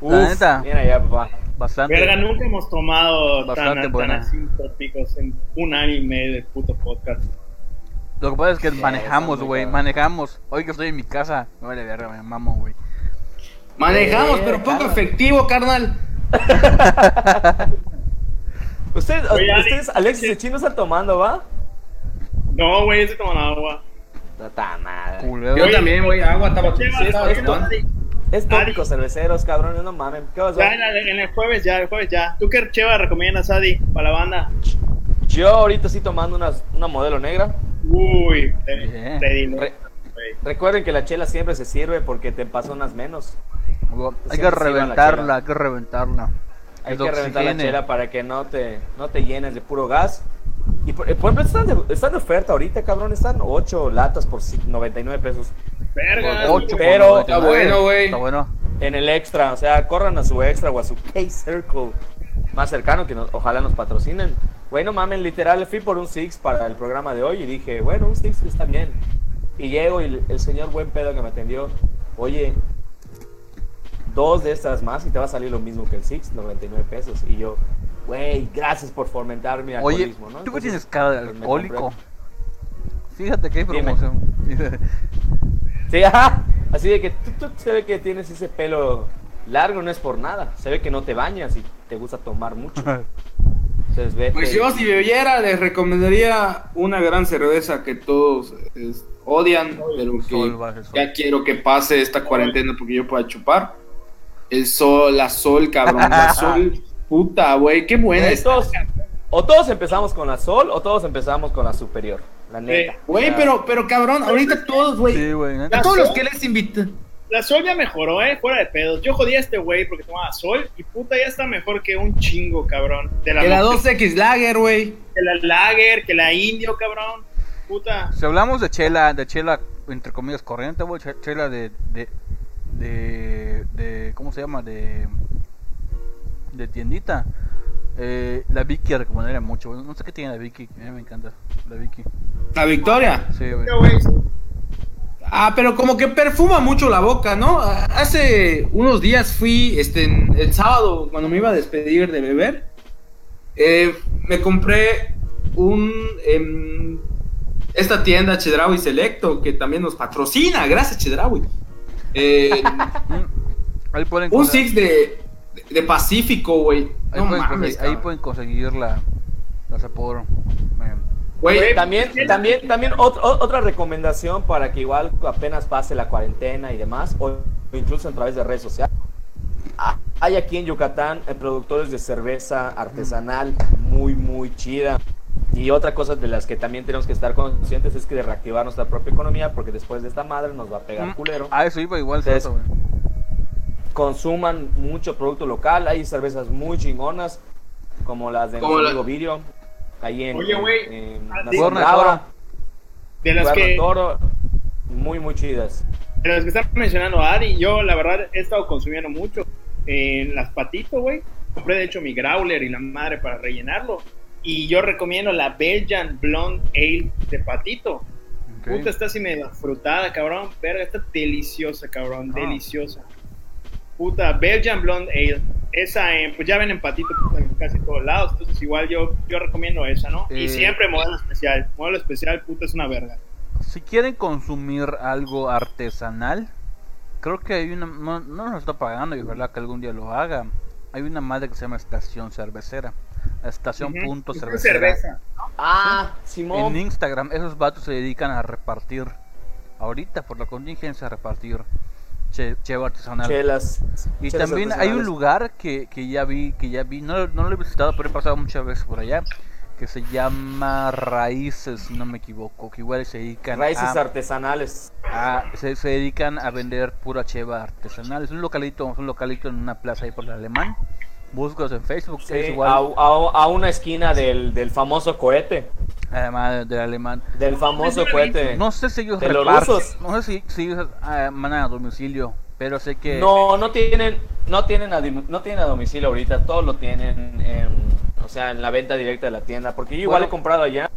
La Uf, neta. Bien allá, papá. Bastante. Verga, nunca hemos tomado Bastante tan, buena. tan así tópicos en un año y medio de puto podcast. Lo que pasa es que Sí, manejamos, güey, manejamos. Hoy que estoy en mi casa, me vale verga, me mamo, güey. Manejamos, Eh, pero poco claro. efectivo, carnal. Ustedes, Oye, ustedes Alexis y Chino están tomando, ¿va? No, güey, estoy tomando agua. Tata madre. Culero. Yo también, güey, agua, estaba Sí. Es tópico, cerveceros, cabrones, no mamen. ¿Qué vas a Ya en, el- jueves ya, el jueves ya. ¿Tú qué cheva recomiendas, Adi, para la banda? Yo ahorita estoy tomando una, una modelo negra. Uy, Re- güey. Recuerden que la chela siempre se sirve porque te pasan unas menos. Hay que Siempre sirvan la reventarla, hay que reventarla. Hay que reventar la chela para que no te, no te llenes de puro gas. Y por, por ejemplo, están de, están de oferta ahorita, cabrón. Están 8 latas por ci- 99 pesos. Verga. Ocho por Pero- 99. Está bueno, güey. Está bueno. En el extra, o sea, corran a su extra o a su K-Circle más cercano que nos- ojalá nos patrocinen. Bueno, mamen, literal, fui por un Six para el programa de hoy y dije, bueno, un Six está bien. Y llego y el, el señor buen pedo que me atendió, oye, dos de estas más y te va a salir lo mismo que el Six, 99 pesos. Y yo, güey, gracias por fomentar mi Oye, alcoholismo, ¿no? tú que Entonces, tienes cara de pues, alcohólico. Fíjate que hay promoción. Sí, ajá. Así de que tú, tú se ve que tienes ese pelo largo, no es por nada. Se ve que no te bañas y te gusta tomar mucho. Entonces, vete. Pues yo si bebiera les recomendaría una gran cerveza que todos es, odian, pero que Sol, baje sol. ya quiero que pase esta cuarentena porque yo pueda chupar. El sol, la sol, cabrón, la sol, puta, güey, qué buena todos- o todos empezamos con la Sol o todos empezamos con la Superior. La neta. Güey, pero, pero cabrón, ahorita todos, güey, Sí, güey. a todos los que les invitan. La Sol ya mejoró, eh, fuera de pedos. Yo jodía a este güey porque tomaba Sol y puta ya está mejor que un chingo, cabrón. De la, Que la Monte- 2X Lager, güey. que la Lager, que la Indio, cabrón. Puta. Si hablamos de chela, de chela, entre comillas, corriente, güey, che- chela de, de, de, de, ¿cómo se llama? De, de tiendita. Eh, la Vicky recomendaría mucho, güey. No sé qué tiene la Vicky, a mí me encanta la Vicky. La Victoria. Sí, güey. Ah, pero como que perfuma mucho la boca, ¿no? Hace unos días fui, este, el sábado, cuando me iba a despedir de beber, eh, me compré un, em, esta tienda Chedraui Selecto, que también nos patrocina, gracias Chedraui. Eh, un Six de, de Pacífico, güey. ahí, No pueden, mames, ahí cabrón. pueden conseguir la, la Sapporo. Güey, También, también, también ot- o- otra recomendación para que igual apenas pase la cuarentena y demás, o incluso a través de redes sociales. Ah, Hay aquí en Yucatán eh, productores de cerveza artesanal muy, muy chida. Y otra cosa de las que también tenemos que estar conscientes es que de reactivar nuestra propia economía, porque después de esta madre nos va a pegar Mm, culero. A eso iba igual, Entonces, güey. Consuman mucho producto local, hay cervezas muy chingonas, como las de Como nuestro la- amigo Virio, ahí en, Oye, güey, en- en ah. Cuerno de Brava. De las que, Toro, muy, muy chidas. de las que está mencionando Ari, yo la verdad he estado consumiendo mucho. En las patitos, güey. Compré de hecho mi growler y la madre para rellenarlo. Y yo recomiendo la Belgian Blonde Ale de patito. Ok. Puta, está así medio frutada, cabrón. Verga, está deliciosa, cabrón. Ah. Deliciosa. Puta, Belgian Blonde Ale. Esa, eh, pues ya ven en patito en casi todos lados. Entonces, igual yo, yo recomiendo esa, ¿no? Eh. Y siempre modelo especial. Modelo especial, puta, es una verga. Si quieren consumir algo artesanal, creo que hay una. No, no nos está pagando y ojalá que algún día lo haga. Hay una madre que se llama Estación Cervecera. Estación punto cervecera. cerveza. Ah, En Simón. Instagram, esos vatos se dedican a repartir. Ahorita, por la contingencia, a repartir che, cheva artesanal. Chelas. Y chelas también hay un lugar que, que ya vi, que ya vi, no, no lo he visitado, pero he pasado muchas veces por allá, que se llama Raíces, si no me equivoco, que igual se dedican Raíces a, artesanales. a- se, se dedican a vender pura cheva artesanal. Es un localito, es un localito en una plaza ahí por el alemán. Búscalos en Facebook, Sí, es a, a- a una esquina del, del famoso cohete. Además del alemán. Del famoso cohete. No sé si ellos ¿De los rusos? no sé si, si ellos ah, mandan a domicilio, pero sé que No, no tienen, no tienen a, no tienen a domicilio ahorita, todos lo tienen en, o sea, en la venta directa de la tienda, porque yo igual Bueno. he comprado allá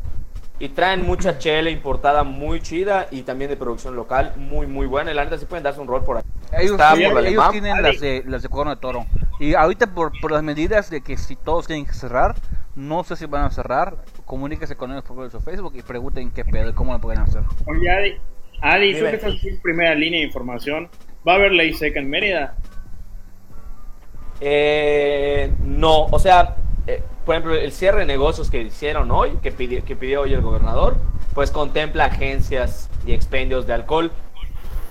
y traen mucha chela importada muy chida y también de producción local muy muy buena. Y la neta sí pueden darse un rol por ahí. Ellos, Está por tienen las de las de cuerno de toro. Y ahorita por, por las medidas de que si todos tienen que cerrar, no sé si van a cerrar. Comuníquese con ellos por su Facebook y pregunten qué pedo y cómo lo pueden hacer. Oye, Adi, Adi tú que estás en primera línea de información, ¿va a haber ley seca en Mérida? Eh, no, o sea, eh, por ejemplo, el cierre de negocios que hicieron hoy, que pidió, que pidió hoy el gobernador, pues contempla agencias y expendios de alcohol,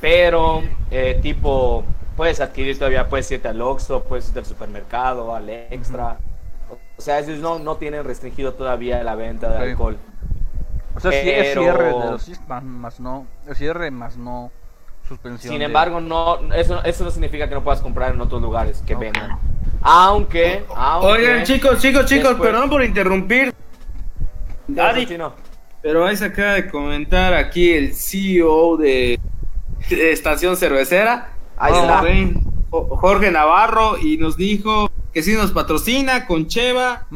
pero eh, tipo, puedes adquirir todavía, puedes irte al Oxxo, puedes irte al supermercado, al Extra. O sea, ellos no, no tienen restringido todavía la venta de alcohol. O sea, sí es cierre de los más, más no. Es cierre más no suspensión. Sin de- embargo, no, eso, eso no significa que no puedas comprar en otros lugares que Ok. vendan Aunque, aunque... Oigan, chicos, chicos, chicos, Después. perdón por interrumpir. Daddy, Chino. pero ahí se acaba de comentar aquí el CEO de, de Estación Cervecera. Ahí está. Jorge Navarro, y nos dijo que sí nos patrocina con Cheva.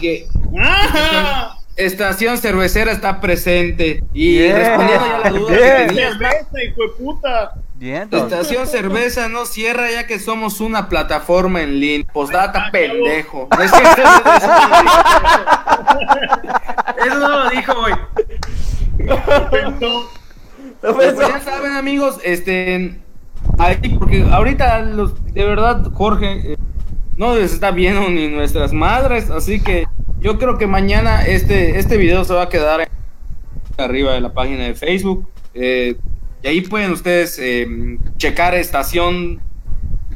Que ¡Ah! Estación Cervecera está presente. Y respondiendo ya a la duda Bien. que tenías, ¡Cerveza, hijo de puta! Bien, Estación Cerveza no cierra ya que somos una plataforma en línea. Postdata Ah, pendejo. No es cierto, eso no lo dijo. Eso no lo dijo, güey. Pensó. Pues ya saben, amigos, este. Ahí, porque ahorita, los, de verdad, Jorge, eh, no les está viendo ni nuestras madres. Así que yo creo que mañana este, este video se va a quedar en- arriba de la página de Facebook. eh, y ahí pueden ustedes eh, checar estación,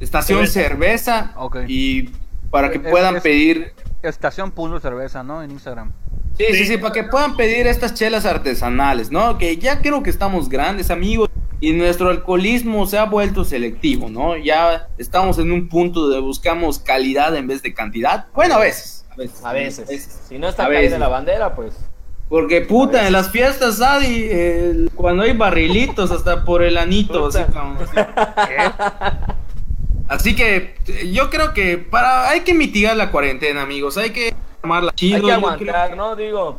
estación cerveza. Ok. Y para que Es- puedan es- pedir Estación Punto Cerveza, ¿no? En Instagram. Sí, sí, sí, para que puedan pedir estas chelas artesanales, ¿no? Que ya creo que estamos grandes, amigos, y nuestro alcoholismo se ha vuelto selectivo, ¿no? Ya estamos en un punto de buscamos calidad en vez de cantidad. Bueno, a veces. A veces. A veces. Si no está caída la bandera, pues... Porque, puta, en las fiestas, Adi, eh, cuando hay barrilitos hasta por el anito, así como... Así que eh, yo creo que para hay que mitigar la cuarentena, amigos. Hay que tomarla chido. Hay que aguantar, que- ¿no? Digo,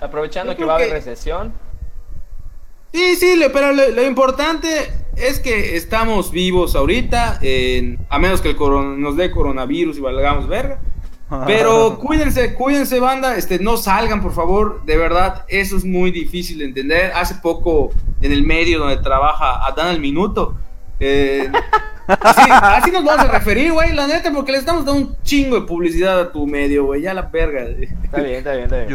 aprovechando que va a haber recesión. Sí, sí, pero lo, lo importante es que estamos vivos ahorita, en- a menos que el coron- nos dé coronavirus y valgamos verga. Pero cuídense, cuídense, banda, este, no salgan, por favor, de verdad, eso es muy difícil de entender. Hace poco, en el medio donde trabaja Adán al Minuto, eh, así, así nos vamos a referir, güey, la neta, porque le estamos dando un chingo de publicidad a tu medio, güey, ya la verga. Está bien, está bien, está bien.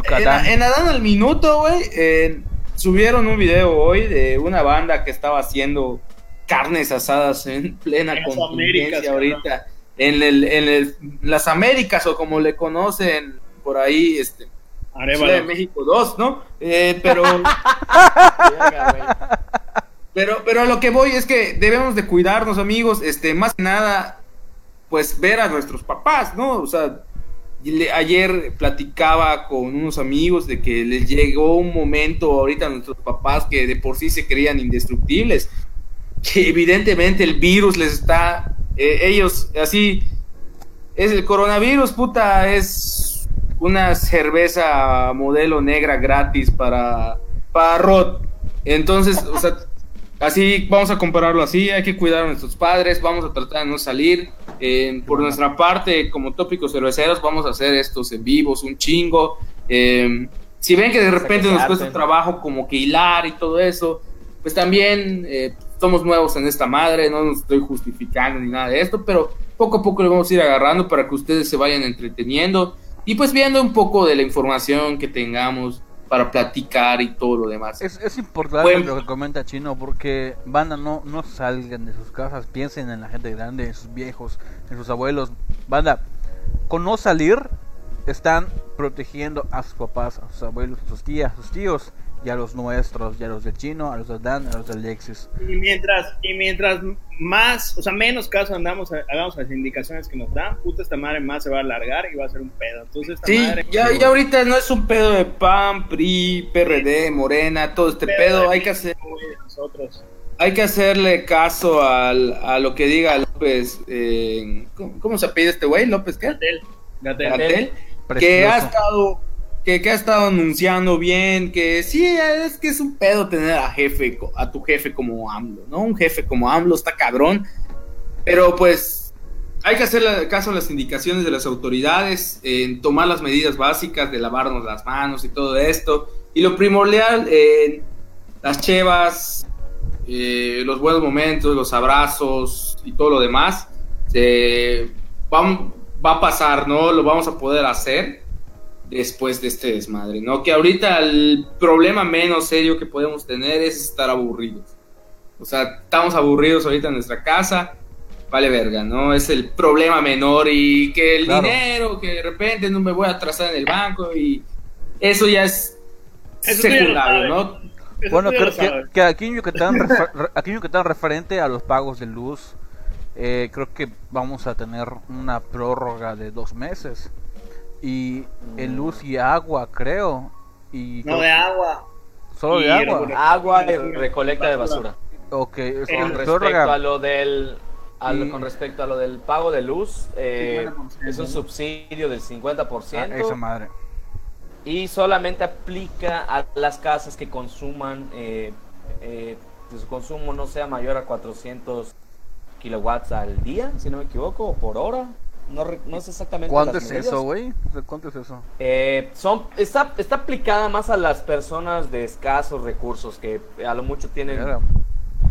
En, en Adán al Minuto, güey, eh, subieron un video hoy de una banda que estaba haciendo carnes asadas en plena contingencia ahorita. En, el, en el- las Américas, o como le conocen por ahí, este, Ciudad de. México 2, ¿no? Eh, pero, pero, pero a lo que voy es que debemos de cuidarnos, amigos, este, más que nada, pues ver a nuestros papás, ¿no? O sea, le- ayer platicaba con unos amigos de que les llegó un momento ahorita a nuestros papás que de por sí se creían indestructibles, que evidentemente el virus les está, eh, ellos así, es el coronavirus, puta, es una cerveza modelo negra gratis para, para. Entonces, o sea, así vamos a compararlo así, hay que cuidar a nuestros padres, vamos a tratar de no salir. Eh, por nuestra parte, como tópicos cerveceros, vamos a hacer estos en vivos, un chingo. Eh, si ven que de repente nos cuesta trabajo como que hilar y todo eso, pues también eh, somos nuevos en esta madre, no nos estoy justificando ni nada de esto, pero poco a poco le vamos a ir agarrando para que ustedes se vayan entreteniendo y pues viendo un poco de la información que tengamos para platicar y todo lo demás. Es, es importante lo que comenta Chino porque banda no, no salgan de sus casas, piensen en la gente grande, en sus viejos, en sus abuelos. Banda, con no salir están protegiendo a sus papás, a sus abuelos, a sus tías, a sus tíos y a los nuestros, y a los del Chino, a los del Dan, a los del Alexis. Y mientras, y mientras más, o sea, menos caso andamos, a- hagamos las indicaciones que nos dan, puta esta madre más se va a alargar y va a ser un pedo. Entonces, esta Sí, madre. ya, ya ahorita no es un pedo de PAN, PRI, PRD, Morena, todo este pedo, hay que hacer Nosotros. hay que hacerle caso al, a lo que diga López, eh, ¿cómo, cómo se pide este güey? López, ¿qué? Gatel. Gatel. Que ha estado que, ha estado anunciando bien que sí es que es un pedo tener a jefe a tu jefe como AMLO no un jefe como AMLO está cabrón pero pues hay que hacerle caso a las indicaciones de las autoridades en tomar las medidas básicas de lavarnos las manos y todo esto. Y lo primordial eh, las chevas eh, los buenos momentos los abrazos y todo lo demás se va, va a pasar, ¿no? Lo vamos a poder hacer después de este desmadre, ¿no? Que ahorita el problema menos serio que podemos tener es estar aburridos. O sea, estamos aburridos ahorita en nuestra casa, vale verga, ¿no? Es el problema menor y que el Claro. dinero, que de repente no me voy a atrasar en el banco y eso ya es Eso secundario. ¿no? Eso Bueno, creo que, que aquí en Yucatán, aquí en Yucatán referente a los pagos de luz, eh, creo que vamos a tener una prórroga de dos meses. Y en luz y agua, creo. Y No, de agua. Solo de y agua. recolección. Agua y recolecta de basura. Ok, es Con Con respecto a lo del a lo- Y- con respecto a lo del pago de luz, eh, 50%, es un subsidio del 50% Ah, esa madre. y solamente aplica a las casas que consuman eh, eh, que su consumo no sea mayor a 400 kilowatts al día, si no me equivoco, o por hora. No, no sé exactamente. ¿Cuánto es medidas. eso, güey? ¿Cuánto es eso? Eh, son, está, está aplicada más a las personas de escasos recursos que a lo mucho tienen,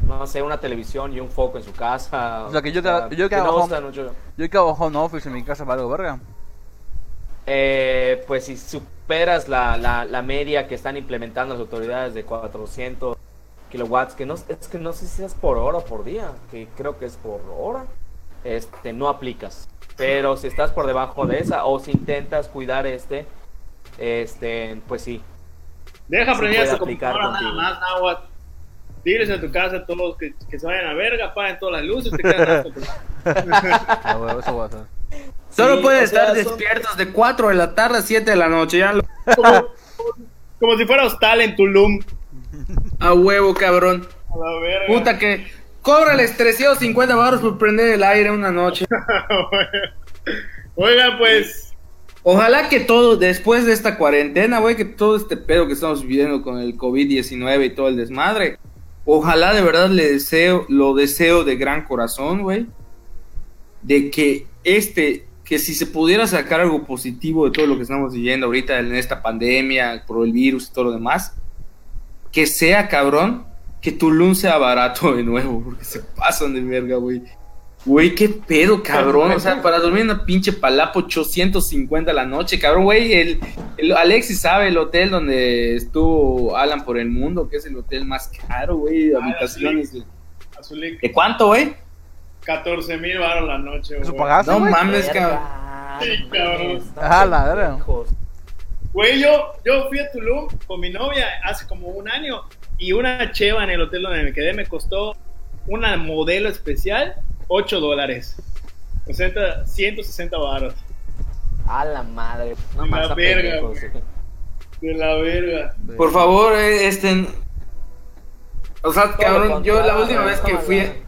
no sé, una televisión y un foco en su casa. O sea, que yo o sea, tra- yo que mucho. Yo que hago home office en mi casa, valgo verga. Eh, pues si superas la, la, la media que están implementando las autoridades de 400 kilowatts, que no, es que no sé si es por hora o por día, que creo que es por hora, este, no aplicas. Pero si estás por debajo de esa o si intentas cuidar este, este, pues sí. Deja puede su aplicar nada contigo. más, Nahuatl. Diles a tu casa todos que, que se vayan a verga, apaguen todas las luces, te con tu- Ah, güey, eso va a ser. Solo Sí, pueden sea, estar son- despiertos de 4 de la tarde a 7 de la noche. Ya lo- como, como si fuera hostal en Tulum. A huevo, cabrón. A la verga. Puta que. Cóbrales 350 baros por prender el aire una noche. Oiga, pues. Ojalá que todo, después de esta cuarentena, güey, que todo este pedo que estamos viviendo con el COVID-19 y todo el desmadre, ojalá de verdad le deseo, lo deseo de gran corazón, güey, de que este, que si se pudiera sacar algo positivo de todo lo que estamos viviendo ahorita en esta pandemia, por el virus y todo lo demás, que sea cabrón, que Tulum sea barato de nuevo, porque se pasan de verga, güey. Güey, qué pedo, cabrón. O sea, para dormir en una pinche palapo 850 la noche, cabrón, güey. El, el Alexis sabe el hotel donde estuvo Alan por el mundo, que es el hotel más caro, güey. Ah, Habitaciones. De, Azulik, ¿De cuánto, güey? 14 mil baros la noche, ¿Eso güey. pagaste, No mames, cabrón. Sí, cabrón. Ah, la pendejos. Güey, yo, yo fui a Tulum con mi novia hace como un año y una cheva en el hotel donde me quedé me costó una modelo especial 8 dólares. O sea, 160 baros. A la madre. No La más verga, güey. De la verga. Por favor, eh, este. O sea, cabrón, yo la última vez que fui.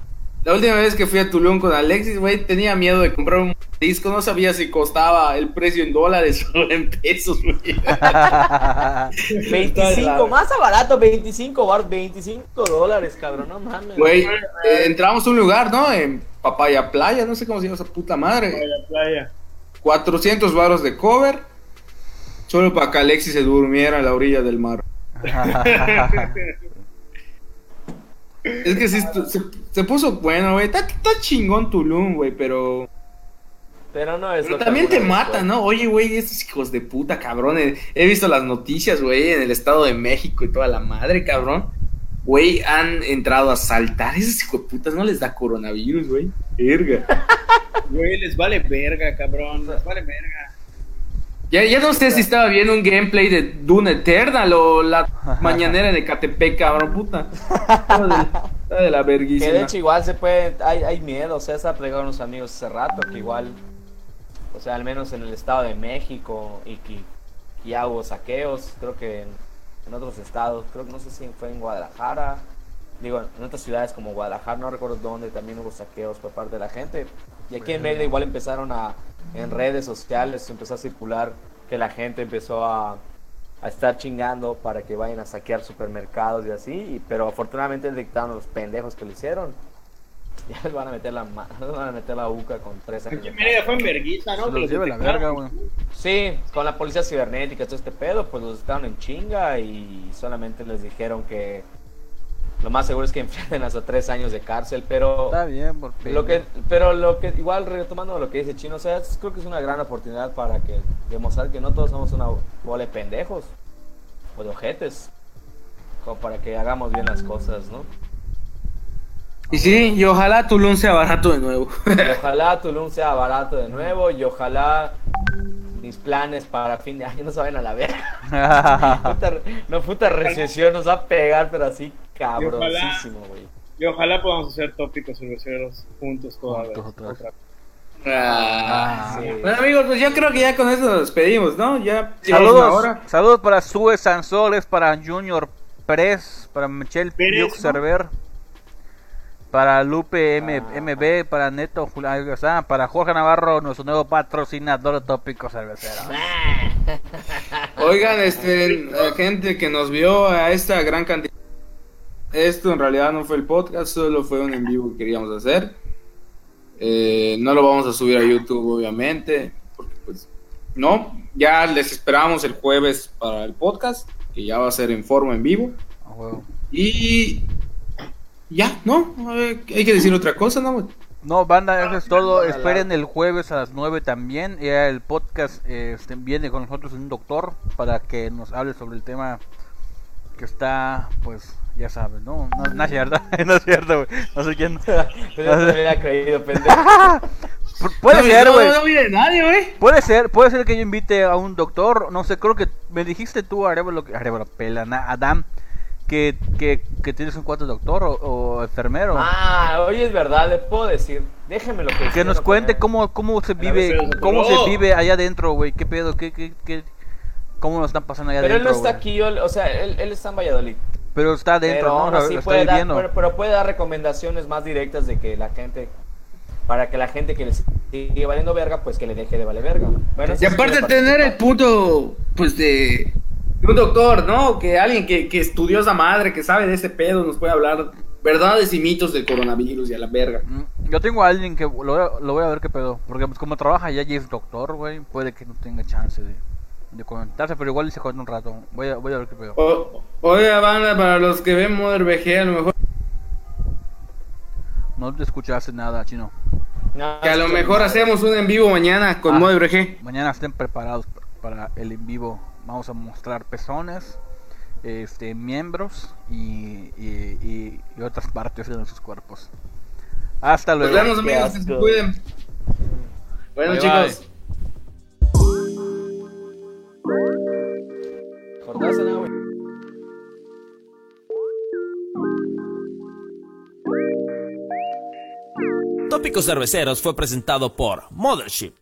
La última vez que fui a Tulum con Alexis, güey, tenía miedo de comprar un disco. No sabía si costaba el precio en dólares o en pesos, güey. 25, más a barato, 25 bar, 25 dólares, cabrón, no mames. Güey, eh, entramos a un lugar, ¿no? En Papaya Playa, no sé cómo se llama esa puta madre. A la playa. 400 varos de cover. Solo para que Alexis se durmiera a la orilla del mar. Es que sí, se, se puso bueno, güey. Está, está chingón Tulum, güey, pero... Pero no es Pero también te mata, fue. ¿no? Oye, güey, esos hijos de puta, cabrón. He, he visto las noticias, güey, en el Estado de México y toda la madre, cabrón. Güey, han entrado a asaltar. Esos hijos de putas no les da coronavirus, güey. Verga. Güey, les vale verga, cabrón. Les vale verga. Ya, ya no sé si estaba viendo un gameplay de Dune Eternal o la mañanera de Catepec, cabrón, puta. Está de, está la Que de verguísima. hecho igual se puede, hay, hay miedo, César plegó a unos amigos hace rato que igual, o sea, al menos en el Estado de México y que ya hubo saqueos, creo que en, en otros estados, creo que no sé si fue en Guadalajara, digo, en otras ciudades como Guadalajara, no recuerdo dónde, también hubo saqueos por parte de la gente. Y aquí en Mérida igual empezaron a, en redes sociales, empezó a circular que la gente empezó a, a estar chingando para que vayan a saquear supermercados y así, y- pero afortunadamente dictaron los pendejos que lo hicieron. Ya les van a meter la, van a meter la uca con tres años. Aquí de en Mérida fue en verguiza, ¿no? Se los lleve la verga, güey. Sí, con la policía cibernética, todo este pedo, pues los estaban en chinga y solamente les dijeron que lo más seguro es que enfrenten hasta tres años de cárcel, pero Está bien, por fin. lo que, pero lo que, igual retomando lo que dice Chino, o sea, es- creo que es una gran oportunidad para que demostrar que no todos somos una bola de pendejos o de ojetes, como para que hagamos bien las cosas, ¿no? Y sí, y ojalá Tulum sea barato de nuevo. Y ojalá Tulum sea barato de nuevo y ojalá mis planes para fin de año no se vayan a la verga. Puta no, puta recesión nos va a pegar, pero así cabrosísimo, güey. Y ojalá podamos hacer tópicos cerveceros juntos toda vez. Juntos otra vez. otra- Ah, sí. Bueno amigos, pues yo creo que ya con eso nos despedimos, ¿no? Ya Saludos, hora. saludos para Sue Sansoles, para Junior Pérez, para Michelle Pérez, Piuk ¿no? Para Lupe M- MB, para Neto Julián, para Jorge Navarro, nuestro nuevo patrocinador de tópicos cerveceros. Oigan, este, gente que nos vio a esta gran cantidad. Esto en realidad no fue el podcast, solo fue un en vivo que queríamos hacer. Eh, no lo vamos a subir a YouTube, obviamente, porque pues no. Ya les esperamos el jueves para el podcast, que ya va a ser en forma en vivo. A huevo. Y ya, ¿no? Ver, hay que decir otra cosa, ¿no? No, banda, eso es todo. Esperen el jueves a las 9 también. Ya el podcast eh, este, viene con nosotros un doctor para que nos hable sobre el tema que está, pues, ya saben, ¿no? No, no es cierto, no es cierto, güey. No sé quién. Pero no había creído, pendejo. Pu- Puede no, ser, no, güey. no viene nadie, güey. Puede ser, puede ser que yo invite a un doctor, no sé, creo que me dijiste tú, Arevalo, Arevalo, pelana, Adam, que, que, que tienes un cuarto doctor o, o enfermero. Ah, hoy es verdad, le puedo decir. Déjeme lo que que nos cuente cómo, cómo se vive, cómo no. se vive allá adentro, güey, qué pedo, qué, qué, qué, cómo nos están pasando allá Pero él no adentro. está güey? aquí, yo- o sea, él, él está en Valladolid. Pero está adentro, pero ¿no? aún O sea, así lo está puede dar, pero, pero puede dar recomendaciones más directas de que la gente, para que la gente que le sigue valiendo verga, pues que le deje de valer verga. Bueno, Y sí aparte quiere tener el punto, pues de un doctor, ¿no? Que alguien que, que estudió esa madre, que sabe de ese pedo, nos puede hablar verdades y mitos del coronavirus y a la verga. Mm, Yo tengo a alguien que lo, voy a- lo voy a ver qué pedo. Porque pues, como trabaja allá y es doctor, güey, puede que no tenga chance de, de comentarse, pero igual se cuenta un rato. Voy a, voy a ver qué pedo. O, oiga, banda, para los que ven Mother VG, a lo mejor, No te escuchaste nada, chino. No, que a lo mejor hacemos un en vivo mañana con Ah. Mother VG. Mañana estén preparados para el en vivo. Vamos a mostrar pezones, este, miembros y, y, y- y otras partes de nuestros cuerpos. Hasta Nos luego. vemos, amigos, que se asco. cuiden. Bueno, Bye, chicos. Güey. Tópicos Cerveceros fue presentado por Mothership.